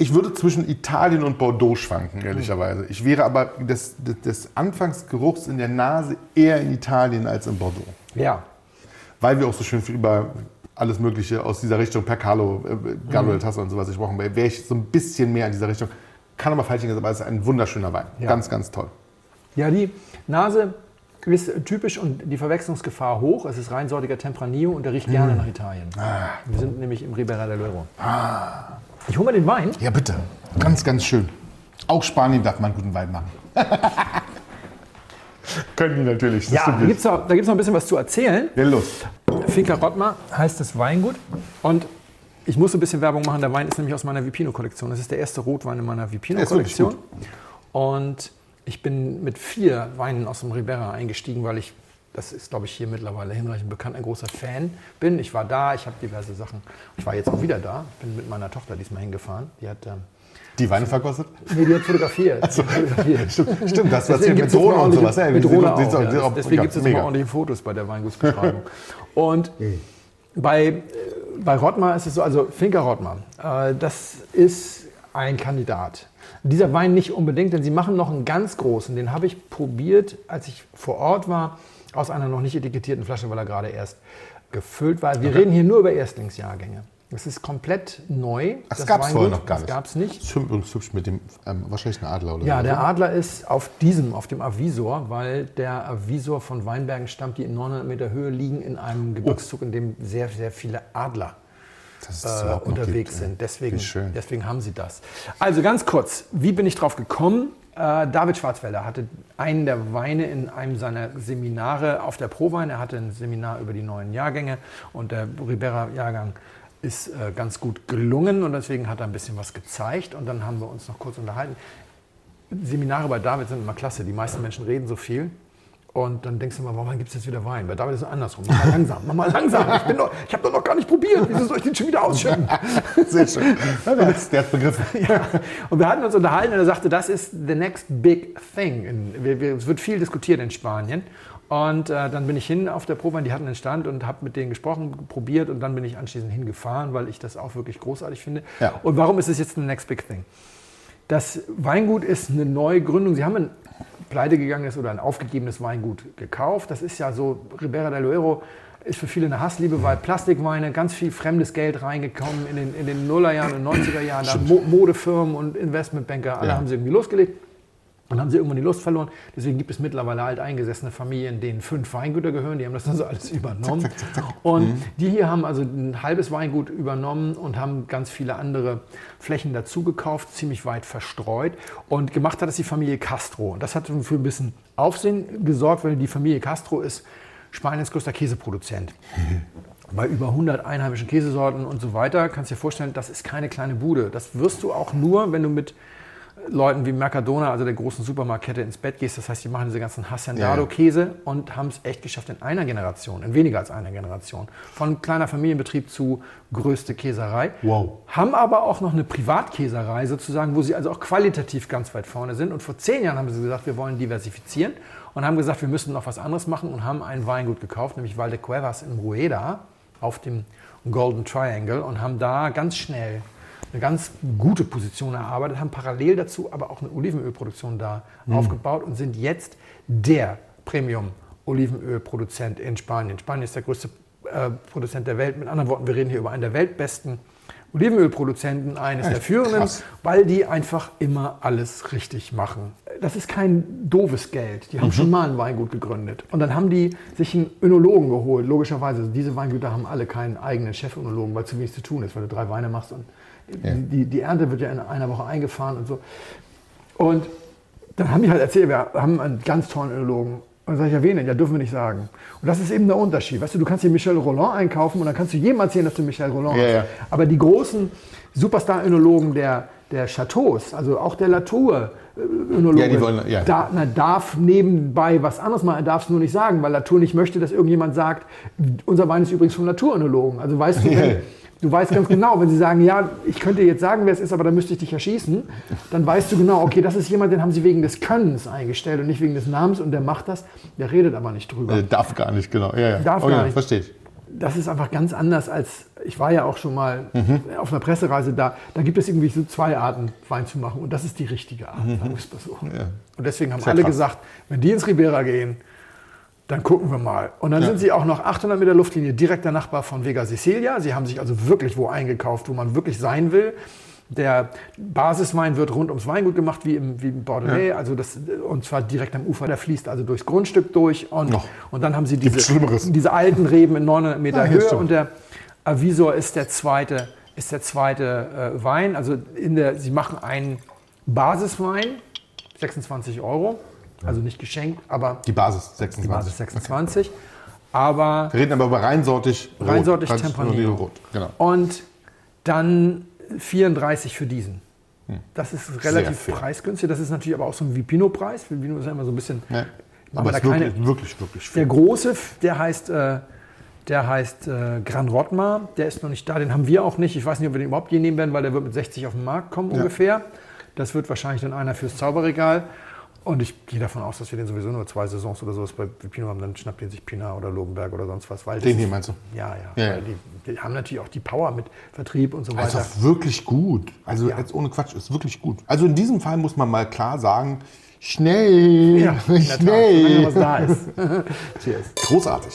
ich würde zwischen Italien und Bordeaux schwanken, ehrlicherweise. Ich wäre aber des, des, des Anfangsgeruchs in der Nase eher in Italien als in Bordeaux. Ja. Weil wir auch so schön viel über alles Mögliche aus dieser Richtung, Percalo, äh, Mhm. Gabriel Tasse und sowas gesprochen wäre ich so ein bisschen mehr in dieser Richtung. Kann aber falsch sein, aber es ist ein wunderschöner Wein. Ja. Ganz, ganz toll. Ja, die Nase ist typisch und die Verwechslungsgefahr hoch. Es ist reinsortiger Tempranillo und der riecht Mm. gerne nach Italien. Ah. Wir sind nämlich im Ribera del Duero. Ich hole mal den Wein. Ja, bitte. Ganz, ganz schön. Auch Spanien darf man guten Wein machen. Können die natürlich. das Ja, da gibt es noch, da gibt's noch ein bisschen was zu erzählen. Ja, los. Finca Rottmar heißt das Weingut. Und ich muss ein bisschen Werbung machen. Der Wein ist nämlich aus meiner Vipino-Kollektion. Das ist der erste Rotwein in meiner Vipino-Kollektion. Und ich bin mit vier Weinen aus dem Ribera eingestiegen, weil ich, das ist glaube ich hier mittlerweile hinreichend bekannt, ein großer Fan bin. Ich war da, ich habe diverse Sachen. Ich war jetzt auch wieder da, bin mit meiner Tochter diesmal hingefahren. Die hat, ähm, Die Weine verkostet? nee, die hat fotografiert. fotografiert. Stimmt, stimmt das, was hier mit Drohne und sowas. Ja, Mit Drohne auch, die- ja. Deswegen gibt es mega. ordentliche Fotos bei der Weingutsbeschreibung. Und bei, äh, bei Rottmar ist es so, also Finca Rottmar, äh, das ist ein Kandidat. Dieser Wein nicht unbedingt, denn sie machen noch einen ganz großen. Den habe ich probiert, als ich vor Ort war, aus einer noch nicht etikettierten Flasche, weil er gerade erst gefüllt war. Wir reden hier nur über Erstlingsjahrgänge. Das ist komplett neu. Ach, das gab es vorher noch gar Das nicht. gab es nicht. Das übrigens hübsch mit dem, ähm, wahrscheinlich ein Adler oder Ja, der Adler ist auf diesem, auf dem Avisor, weil der Avisor von Weinbergen stammt, die in 900 Meter Höhe liegen, in einem Gebirgszug, in dem sehr, sehr viele Adler äh, unterwegs gibt, sind. Deswegen, deswegen haben sie das. Also ganz kurz, wie bin ich drauf gekommen? Äh, David Schwarzwälder hatte einen der Weine in einem seiner Seminare auf der Prowein. Er hatte ein Seminar über die neuen Jahrgänge und der Ribera-Jahrgang ist äh, ganz gut gelungen und deswegen hat er ein bisschen was gezeigt und dann haben wir uns noch kurz unterhalten. Seminare bei David sind immer klasse. Die meisten Menschen reden so viel. Und dann denkst du mal, warum gibt es jetzt wieder Wein? Bei David ist es andersrum. Mach mal langsam, mach mal langsam. Ich, bin ich habe doch noch gar nicht probiert. Wieso soll ich den schon wieder ausschütten? Sehr schön. Der hat hat's begriffen. ja. Und wir hatten uns unterhalten und er sagte, das ist the next big thing. In, wir, wir, es wird viel diskutiert in Spanien. Und äh, dann bin ich hin auf der Probe, die hatten einen Stand und habe mit denen gesprochen, probiert und dann bin ich anschließend hingefahren, weil ich das auch wirklich großartig finde. Ja. Und warum ist es jetzt the next big thing? Das Weingut ist eine neue Gründung. Sie haben in pleite gegangen ist oder ein aufgegebenes Weingut gekauft. Das ist ja so, Ribera del Duero ist für viele eine Hassliebe, weil Plastikweine, ganz viel fremdes Geld reingekommen in den, in den Nullerjahren und 90er Jahren. Da Mo Modefirmen und Investmentbanker, alle Ja. haben sie irgendwie losgelegt. Und haben sie irgendwann die Lust verloren. Deswegen gibt es mittlerweile alteingesessene Familien, denen fünf Weingüter gehören. Die haben das dann so alles übernommen. Und die hier haben also ein halbes Weingut übernommen und haben ganz viele andere Flächen dazu gekauft, ziemlich weit verstreut. Und gemacht hat das die Familie Castro. Und das hat für ein bisschen Aufsehen gesorgt, weil die Familie Castro ist Spaniens größter Käseproduzent bei über 100 einheimischen Käsesorten und so weiter. Kannst dir vorstellen, das ist keine kleine Bude. Das wirst du auch nur, wenn du mit Leuten wie Mercadona, also der großen Supermarktkette, ins Bett gehst. Das heißt, die machen diese ganzen Ja, ja. Und haben es echt geschafft in einer Generation, in weniger als einer Generation. Von kleiner Familienbetrieb zu größte Käserei. Wow. Haben aber auch noch eine Privatkäserei sozusagen, wo sie also auch qualitativ ganz weit vorne sind. Und vor zehn Jahren haben sie gesagt, wir wollen diversifizieren und haben gesagt, wir müssen noch was anderes machen und haben ein Weingut gekauft, nämlich Valdecuevas in Rueda auf dem Golden Triangle und haben da ganz schnell eine ganz gute Position erarbeitet, haben parallel dazu aber auch eine Olivenölproduktion da aufgebaut und sind jetzt der Premium-Olivenölproduzent in Spanien. Spanien ist der größte äh, Produzent der Welt. Mit anderen Worten, wir reden hier über einen der weltbesten Olivenölproduzenten, eines der führenden, krass. weil die einfach immer alles richtig machen. Das ist kein doofes Geld. Die haben schon mal ein Weingut gegründet. Und dann haben die sich einen Önologen geholt, logischerweise. Also diese Weingüter haben alle keinen eigenen Chefönologen, weil zu wenig zu tun ist, weil du drei Weine machst und Ja. die, die Ernte wird ja in einer Woche eingefahren und so. Und dann haben die halt erzählt, wir haben einen ganz tollen Önologen. Und dann sage ich, ja, wen denn? Ja, dürfen wir nicht sagen. Und das ist eben der Unterschied. Weißt du, du kannst hier Michel Roland einkaufen und dann kannst du jedem erzählen, dass du Michel Roland Ja, hast. ja. Aber die großen Superstar-Önologen der, der Chateaus, also auch der Latour-Önologe, Ja, die wollen- ja. da, na, darf nebenbei was anderes machen. Er darf es nur nicht sagen, weil Latour nicht möchte, dass irgendjemand sagt, unser Wein ist übrigens vom Latour-Önologen. Also weißt du, wenn, du weißt ganz genau, wenn sie sagen, ja, ich könnte jetzt sagen, wer es ist, aber dann müsste ich dich erschießen, dann weißt du genau, okay, das ist jemand, den haben sie wegen des Könnens eingestellt und nicht wegen des Namens und der macht das, der redet aber nicht drüber. Äh, darf gar nicht, genau. Ja, ja. Darf oh, gar ja, nicht. Verstehe ich. das ist einfach ganz anders als, ich war ja auch schon mal Mhm. auf einer Pressereise da, da gibt es irgendwie so zwei Arten, Wein zu machen und das ist die richtige Art, sagen wir es mal so. Mhm. Ja. Und deswegen haben Sehr alle krass. gesagt, wenn die ins Ribera gehen, dann gucken wir mal. Und dann Ja. sind sie auch noch 800 Meter Luftlinie direkter Nachbar von Vega Sicilia. Sie haben sich also wirklich wo eingekauft, wo man wirklich sein will. Der Basiswein wird rund ums Weingut gemacht, wie im, wie im Bordelais, also das, und zwar direkt am Ufer. Der fließt also durchs Grundstück durch. Und, Noch. und dann haben sie diese, diese alten Reben in 900 Meter ja, Höhe. Und der Avisor ist der zweite, ist der zweite äh, Wein. Also in der, sie machen einen Basiswein, 26 Euro. Also nicht geschenkt, aber Die Basis, die 26. Basis 26. Aber Wir reden aber über reinsortig rot. reinsortig Tempranillo. Rot, genau. Und dann 34 für diesen. Das ist relativ preisgünstig. Das ist natürlich aber auch so ein Vipino-Preis. Vipino ist ja immer so ein bisschen. Ja. Aber Aber ist keine- wirklich, wirklich, wirklich Der viel. große, der heißt, äh, der heißt äh, Gran Rotmar. Der ist noch nicht da. Den haben wir auch nicht. Ich weiß nicht, ob wir den überhaupt je nehmen werden, weil der wird mit 60 auf den Markt kommen ungefähr. Das wird wahrscheinlich dann einer fürs Zauberregal. Und ich gehe davon aus, dass wir den sowieso nur zwei Saisons oder sowas bei Vipino haben. Dann schnappt den sich Pinar oder Logenberg oder sonst was. Weil Den ist- hier meinst du? Ja, Ja, ja. ja. Die, die haben natürlich auch die Power mit Vertrieb und so Also weiter. wirklich gut. Also Ja. jetzt ohne Quatsch, ist wirklich gut. Also in diesem Fall muss man mal klar sagen, schnell, Ja, Tat, schnell. solange was da ist. Cheers. Großartig.